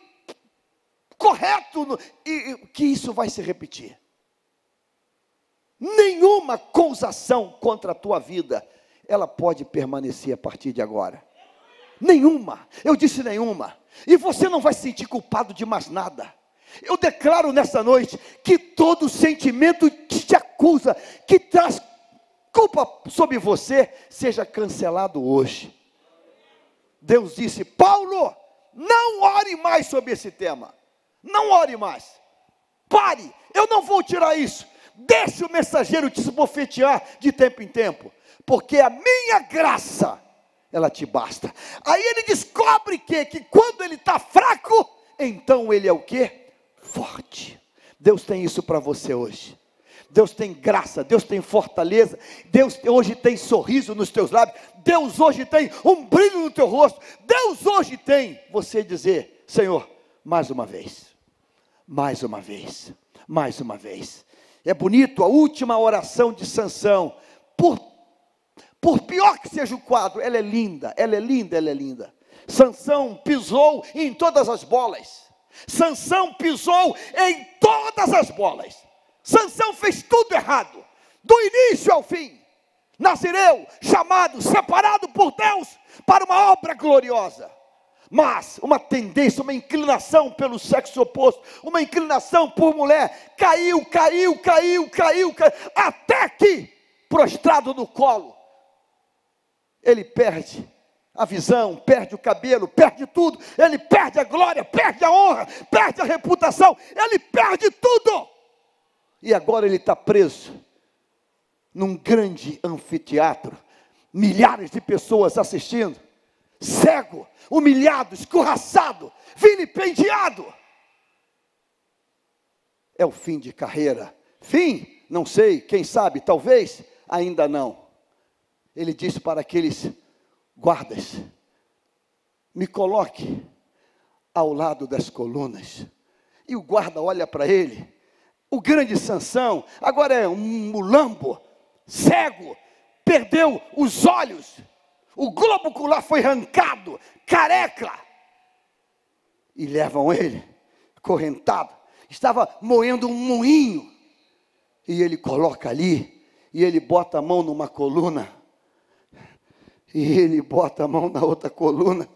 correto no, e, que isso vai se repetir. Nenhuma acusação contra a tua vida ela pode permanecer a partir de agora. Nenhuma, eu disse nenhuma. E você não vai se sentir culpado de mais nada. Eu declaro nessa noite que todo sentimento que te acusa, que traz culpa sobre você, seja cancelado hoje. Deus disse: Paulo, não ore mais sobre esse tema. Não ore mais. Pare, eu não vou tirar isso. Deixe o mensageiro te esbofetear de tempo em tempo porque a minha graça, ela te basta. Aí ele descobre que, que quando ele está fraco, então ele é o que? Forte. Deus tem isso para você hoje. Deus tem graça, Deus tem fortaleza, Deus hoje tem sorriso nos teus lábios, Deus hoje tem um brilho no teu rosto, Deus hoje tem você dizer: Senhor, mais uma vez, mais uma vez, mais uma vez. É bonito a última oração de Sansão, por por pior que seja o quadro, ela é linda, ela é linda, ela é linda. Sansão pisou em todas as bolas. Sansão pisou em todas as bolas. Sansão fez tudo errado, do início ao fim. Nazireu, chamado, separado por Deus para uma obra gloriosa. mas uma tendência, uma inclinação pelo sexo oposto, uma inclinação por mulher, caiu, caiu, caiu, caiu, caiu até que, prostrado no colo, ele perde a visão, perde o cabelo, perde tudo, ele perde a glória, perde a honra, perde a reputação, ele perde tudo. E agora ele está preso num grande anfiteatro, milhares de pessoas assistindo, cego, humilhado, escorraçado, vilipendiado. É o fim de carreira. Fim, não sei, quem sabe, talvez, ainda não. Ele disse para aqueles guardas: me coloque ao lado das colunas. E o guarda olha para ele, o grande Sansão, agora é um mulambo, cego, perdeu os olhos, o globo ocular foi arrancado, careca, e levam ele, correntado, estava moendo um moinho, e ele coloca ali, e ele bota a mão numa coluna, e ele bota a mão na outra coluna,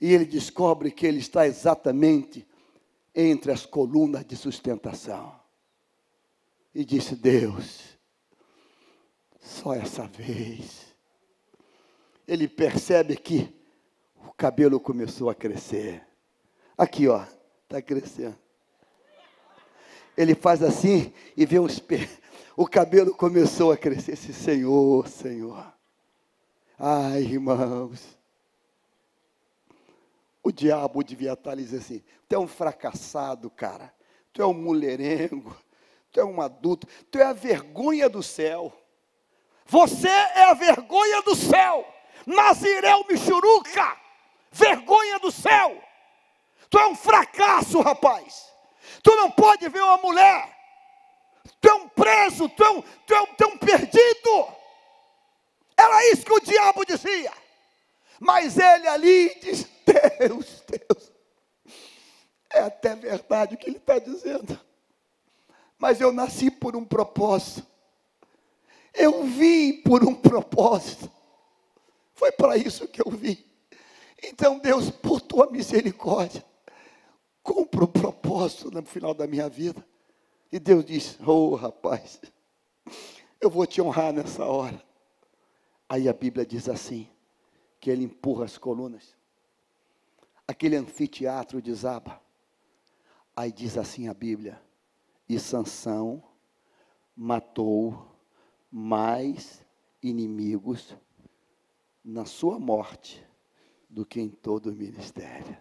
e ele descobre que ele está exatamente entre as colunas de sustentação. E disse: Deus, só essa vez. Ele percebe que o cabelo começou a crescer. Aqui, ó, está crescendo. Ele faz assim e vê um espelho. O cabelo começou a crescer. Esse Senhor, Senhor. Ai, irmãos. O diabo devia estar lhe dizendo assim: tu é um fracassado, cara. Tu é um mulherengo. Tu é um adulto. Tu é a vergonha do céu. Você é a vergonha do céu. Nazireu Michuruca. Vergonha do céu. Tu é um fracasso, rapaz. Tu não pode ver uma mulher. Tu é um preso. Tu é um, tu é um, tu é um perdido. Era isso que o diabo dizia. Mas ele ali diz: Deus, Deus. É até verdade o que ele está dizendo. Mas eu nasci por um propósito. Eu vim por um propósito. Foi para isso que eu vim. Então, Deus, por tua misericórdia, cumpra o propósito no final da minha vida. E Deus disse: Oh, rapaz, eu vou te honrar nessa hora. Aí a Bíblia diz assim: que ele empurra as colunas, aquele anfiteatro desaba. Aí diz assim a Bíblia: e Sansão matou mais inimigos na sua morte do que em todo o ministério.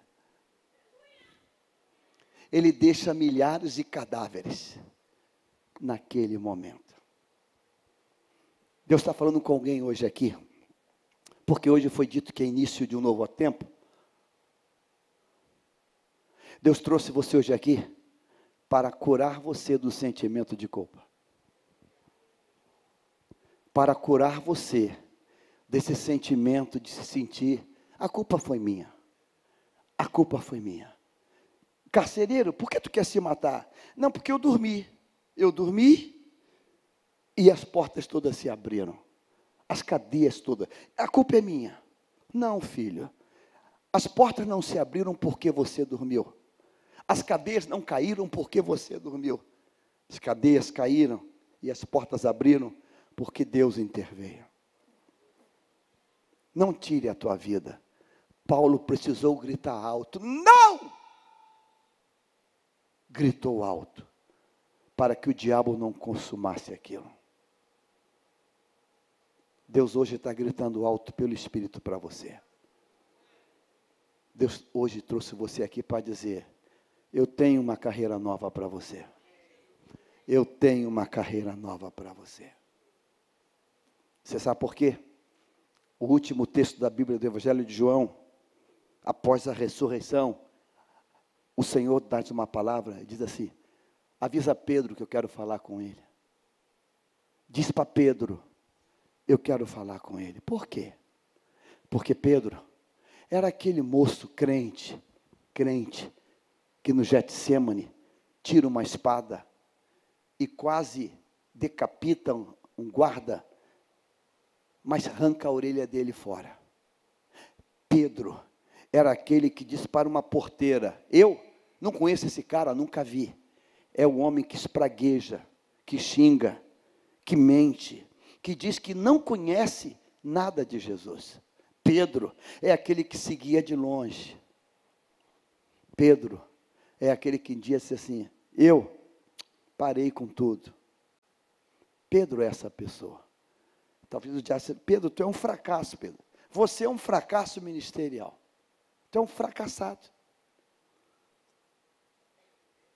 Ele deixa milhares de cadáveres naquele momento. Deus está falando com alguém hoje aqui, porque hoje foi dito que é início de um novo tempo. Deus trouxe você hoje aqui para curar você do sentimento de culpa. Para curar você desse sentimento de se sentir, a culpa foi minha. A culpa foi minha. Carcereiro, por que tu quer se matar? Não, porque eu dormi. Eu dormi e as portas todas se abriram. As cadeias todas. A culpa é minha. Não, filho. As portas não se abriram porque você dormiu. As cadeias não caíram porque você dormiu. As cadeias caíram e as portas abriram porque Deus interveio. Não tire a tua vida. Paulo precisou gritar alto. Não! Gritou alto para que o diabo não consumasse aquilo. Deus hoje está gritando alto pelo Espírito para você. Deus hoje trouxe você aqui para dizer: Eu tenho uma carreira nova para você. Eu tenho uma carreira nova para você. Você sabe por quê? O último texto da Bíblia do Evangelho de João, após a ressurreição, o Senhor dá uma palavra e diz assim: Avisa Pedro que eu quero falar com ele. Diz para Pedro: eu quero falar com ele. Por quê? Porque Pedro era aquele moço crente, crente, que no Getsemane tira uma espada e quase decapita um, guarda, mas arranca a orelha dele fora. Pedro era aquele que disse para uma porteira: Eu não conheço esse cara, nunca vi. É o homem que espragueja, que xinga, que mente, que diz que não conhece nada de Jesus. Pedro é aquele que seguia de longe. Pedro é aquele que disse assim: Eu parei com tudo. Pedro é essa pessoa. Talvez o diabo Pedro, tu é um fracasso, Pedro. Você é um fracasso ministerial. Tu é um fracassado.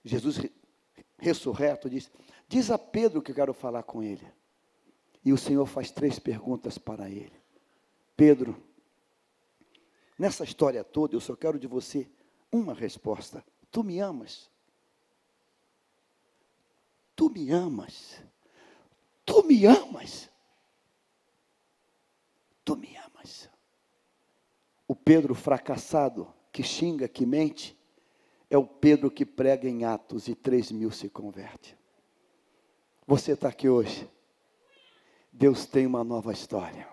Jesus ressurreto diz: Diz a Pedro que eu quero falar com ele. E o Senhor faz três perguntas para ele. Pedro, nessa história toda, eu só quero de você uma resposta. Tu me amas? Tu me amas? Tu me amas? Tu me amas? O Pedro fracassado, que xinga, que mente, é o Pedro que prega em Atos e três mil se converte. Você está aqui hoje. Deus tem uma nova história.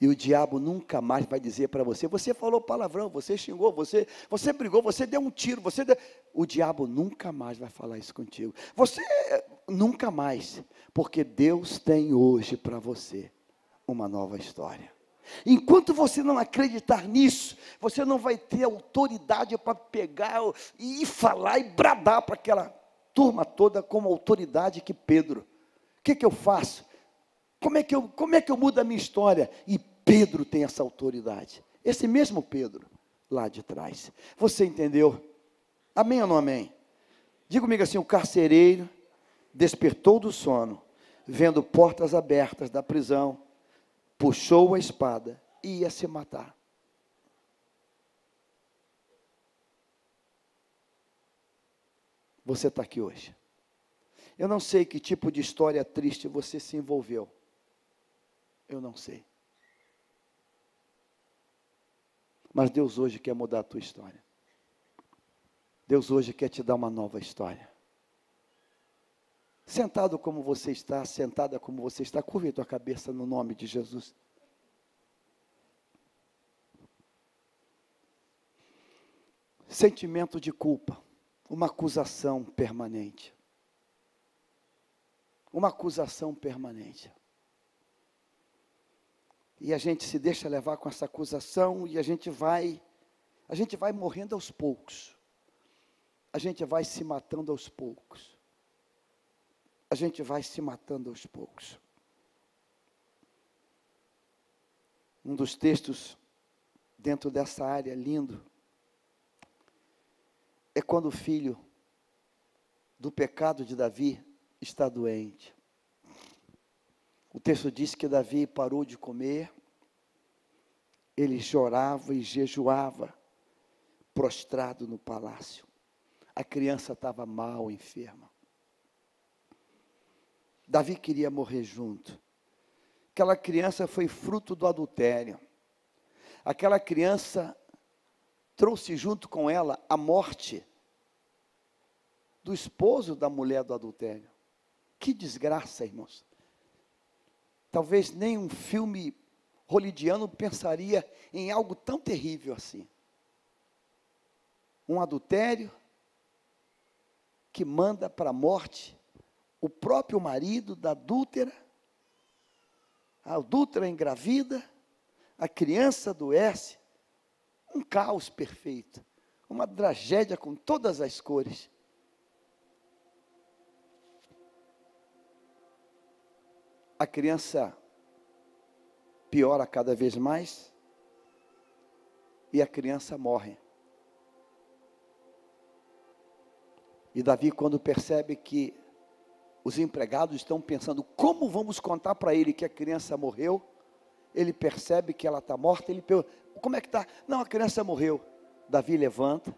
E o diabo nunca mais vai dizer para você: você falou palavrão, você xingou, você, você brigou, você deu um tiro, você deu... O diabo nunca mais vai falar isso contigo. Você nunca mais, porque Deus tem hoje para você uma nova história. Enquanto você não acreditar nisso, você não vai ter autoridade para pegar e falar e bradar para aquela turma toda como autoridade que Pedro. Que, que eu faço? Como é que eu, como é que eu mudo a minha história? E Pedro tem essa autoridade. Esse mesmo Pedro, lá de trás. Você entendeu? Amém ou não amém? Diga comigo assim: o carcereiro despertou do sono, vendo portas abertas da prisão, puxou a espada e ia se matar. Você está aqui hoje. Eu não sei que tipo de história triste você se envolveu. Eu não sei. Mas Deus hoje quer mudar a tua história. Deus hoje quer te dar uma nova história. Sentado como você está, sentada como você está, curve a tua cabeça no nome de Jesus. Sentimento de culpa, uma acusação permanente. Uma acusação permanente. E a gente se deixa levar com essa acusação e a gente vai, a gente vai morrendo aos poucos. A gente vai se matando aos poucos. A gente vai se matando aos poucos. Um dos textos dentro dessa área lindo é quando o filho do pecado de Davi está doente. O texto diz que Davi parou de comer, ele chorava e jejuava, prostrado no palácio. A criança estava mal, enferma. Davi queria morrer junto. Aquela criança foi fruto do adultério. Aquela criança trouxe junto com ela a morte do esposo da mulher do adultério. Que desgraça, irmãos. Talvez nem um filme holidiano pensaria em algo tão terrível assim. Um adultério que manda para a morte o próprio marido da adúltera, a adúltera engravida, a criança adoece, um caos perfeito, uma tragédia com todas as cores. A criança piora cada vez mais e a criança morre. E Davi, quando percebe que os empregados estão pensando como vamos contar para ele que a criança morreu, ele percebe que ela está morta, ele pergunta, como é que está? Não, a criança morreu. Davi levanta,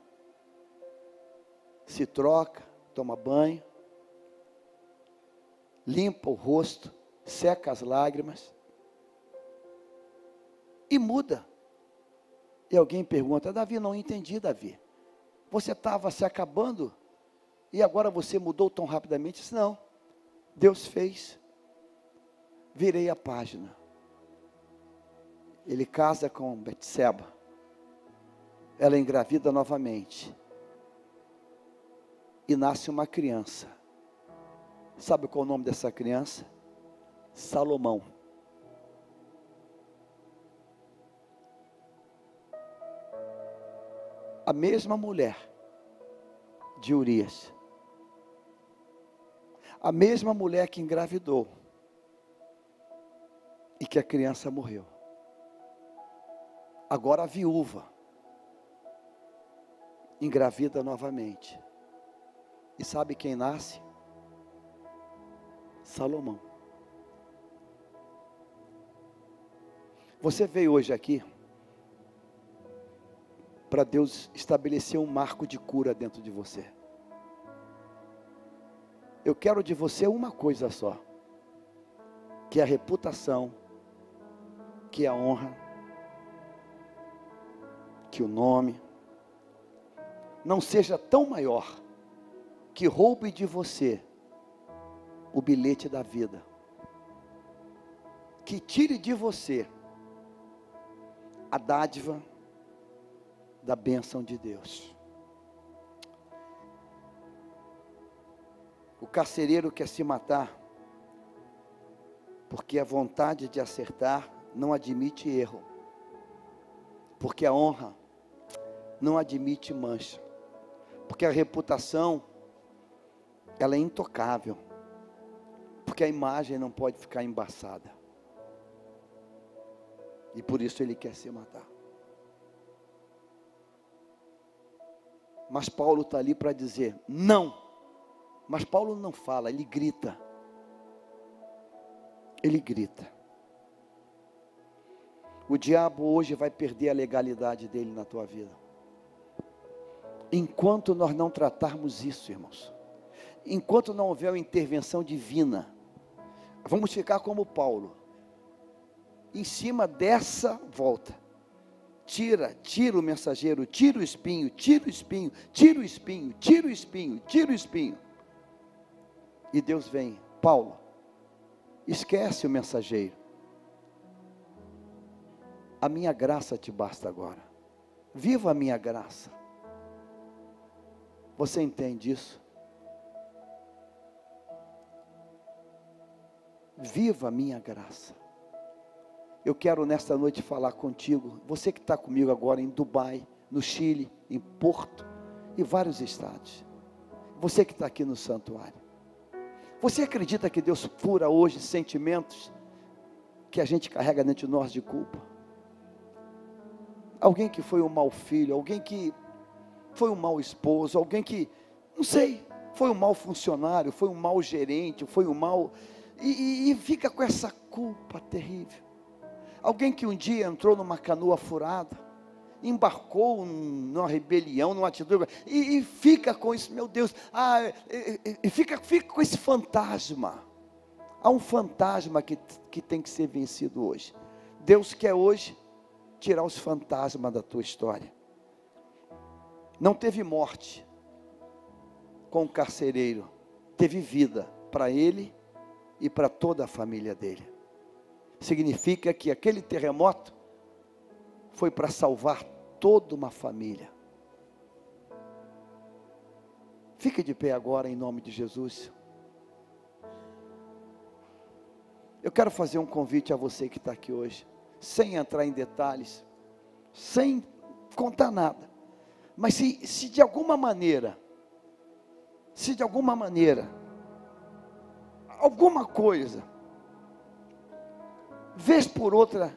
se troca, toma banho, limpa o rosto, seca as lágrimas e muda. E alguém pergunta: Davi, não entendi, Davi. Você estava se acabando e agora você mudou tão rapidamente? Disse, não, Deus fez. Virei a página. Ele casa com Betseba. Ela engravida novamente. E nasce uma criança. Sabe qual é o nome dessa criança? Salomão. A mesma mulher de Urias. A mesma mulher que engravidou. E que a criança morreu. Agora a viúva engravida novamente. E sabe quem nasce? Salomão. Você veio hoje aqui para Deus estabelecer um marco de cura dentro de você. Eu quero de você uma coisa só: que é a reputação, que é a honra, que o nome não seja tão maior que roube de você o bilhete da vida, que tire de você a dádiva da bênção de Deus. O carcereiro quer se matar, porque a vontade de acertar não admite erro, porque a honra não admite mancha, porque a reputação ela é intocável, porque a imagem não pode ficar embaçada, e por isso ele quer se matar. Mas Paulo está ali para dizer: não. Mas Paulo não fala, ele grita. Ele grita. O diabo hoje vai perder a legalidade dele na tua vida. Enquanto nós não tratarmos isso, irmãos, enquanto não houver uma intervenção divina, vamos ficar como Paulo, em cima dessa volta tira, tira o mensageiro, tira o espinho, tira o espinho, tira o espinho, tira o espinho, tira o espinho. E Deus vem, Paulo, esquece o mensageiro. A minha graça te basta agora. Viva a minha graça. Você entende isso? Viva a minha graça. Eu quero nesta noite falar contigo, você que está comigo agora em Dubai, no Chile, em Porto e vários estados. Você que está aqui no santuário. Você acredita que Deus fura hoje sentimentos que a gente carrega dentro de nós de culpa? Alguém que foi um mau filho, alguém que foi um mau esposo, alguém que, não sei, foi um mau funcionário, foi um mau gerente, foi um mau. E, e, e fica com essa culpa terrível. Alguém que um dia entrou numa canoa furada, embarcou numa rebelião, numa atitude, e, e fica com isso, meu Deus, ah, e, e, fica, fica com esse fantasma. Há um fantasma que, que tem que ser vencido hoje. Deus quer hoje tirar os fantasmas da tua história. Não teve morte com o carcereiro, teve vida para ele e para toda a família dele significa que aquele terremoto foi para salvar toda uma família. Fique de pé agora em nome de Jesus. Eu quero fazer um convite a você que está aqui hoje, sem entrar em detalhes, sem contar nada. Mas se, se de alguma maneira, se de alguma maneira, alguma coisa vez por outra,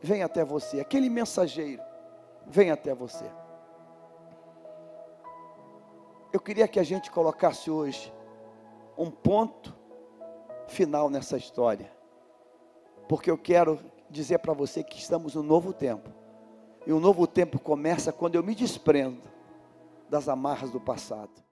vem até você. Aquele mensageiro vem até você. Eu queria que a gente colocasse hoje um ponto final nessa história. Porque eu quero dizer para você que estamos no novo tempo. E o novo tempo começa quando eu me desprendo das amarras do passado.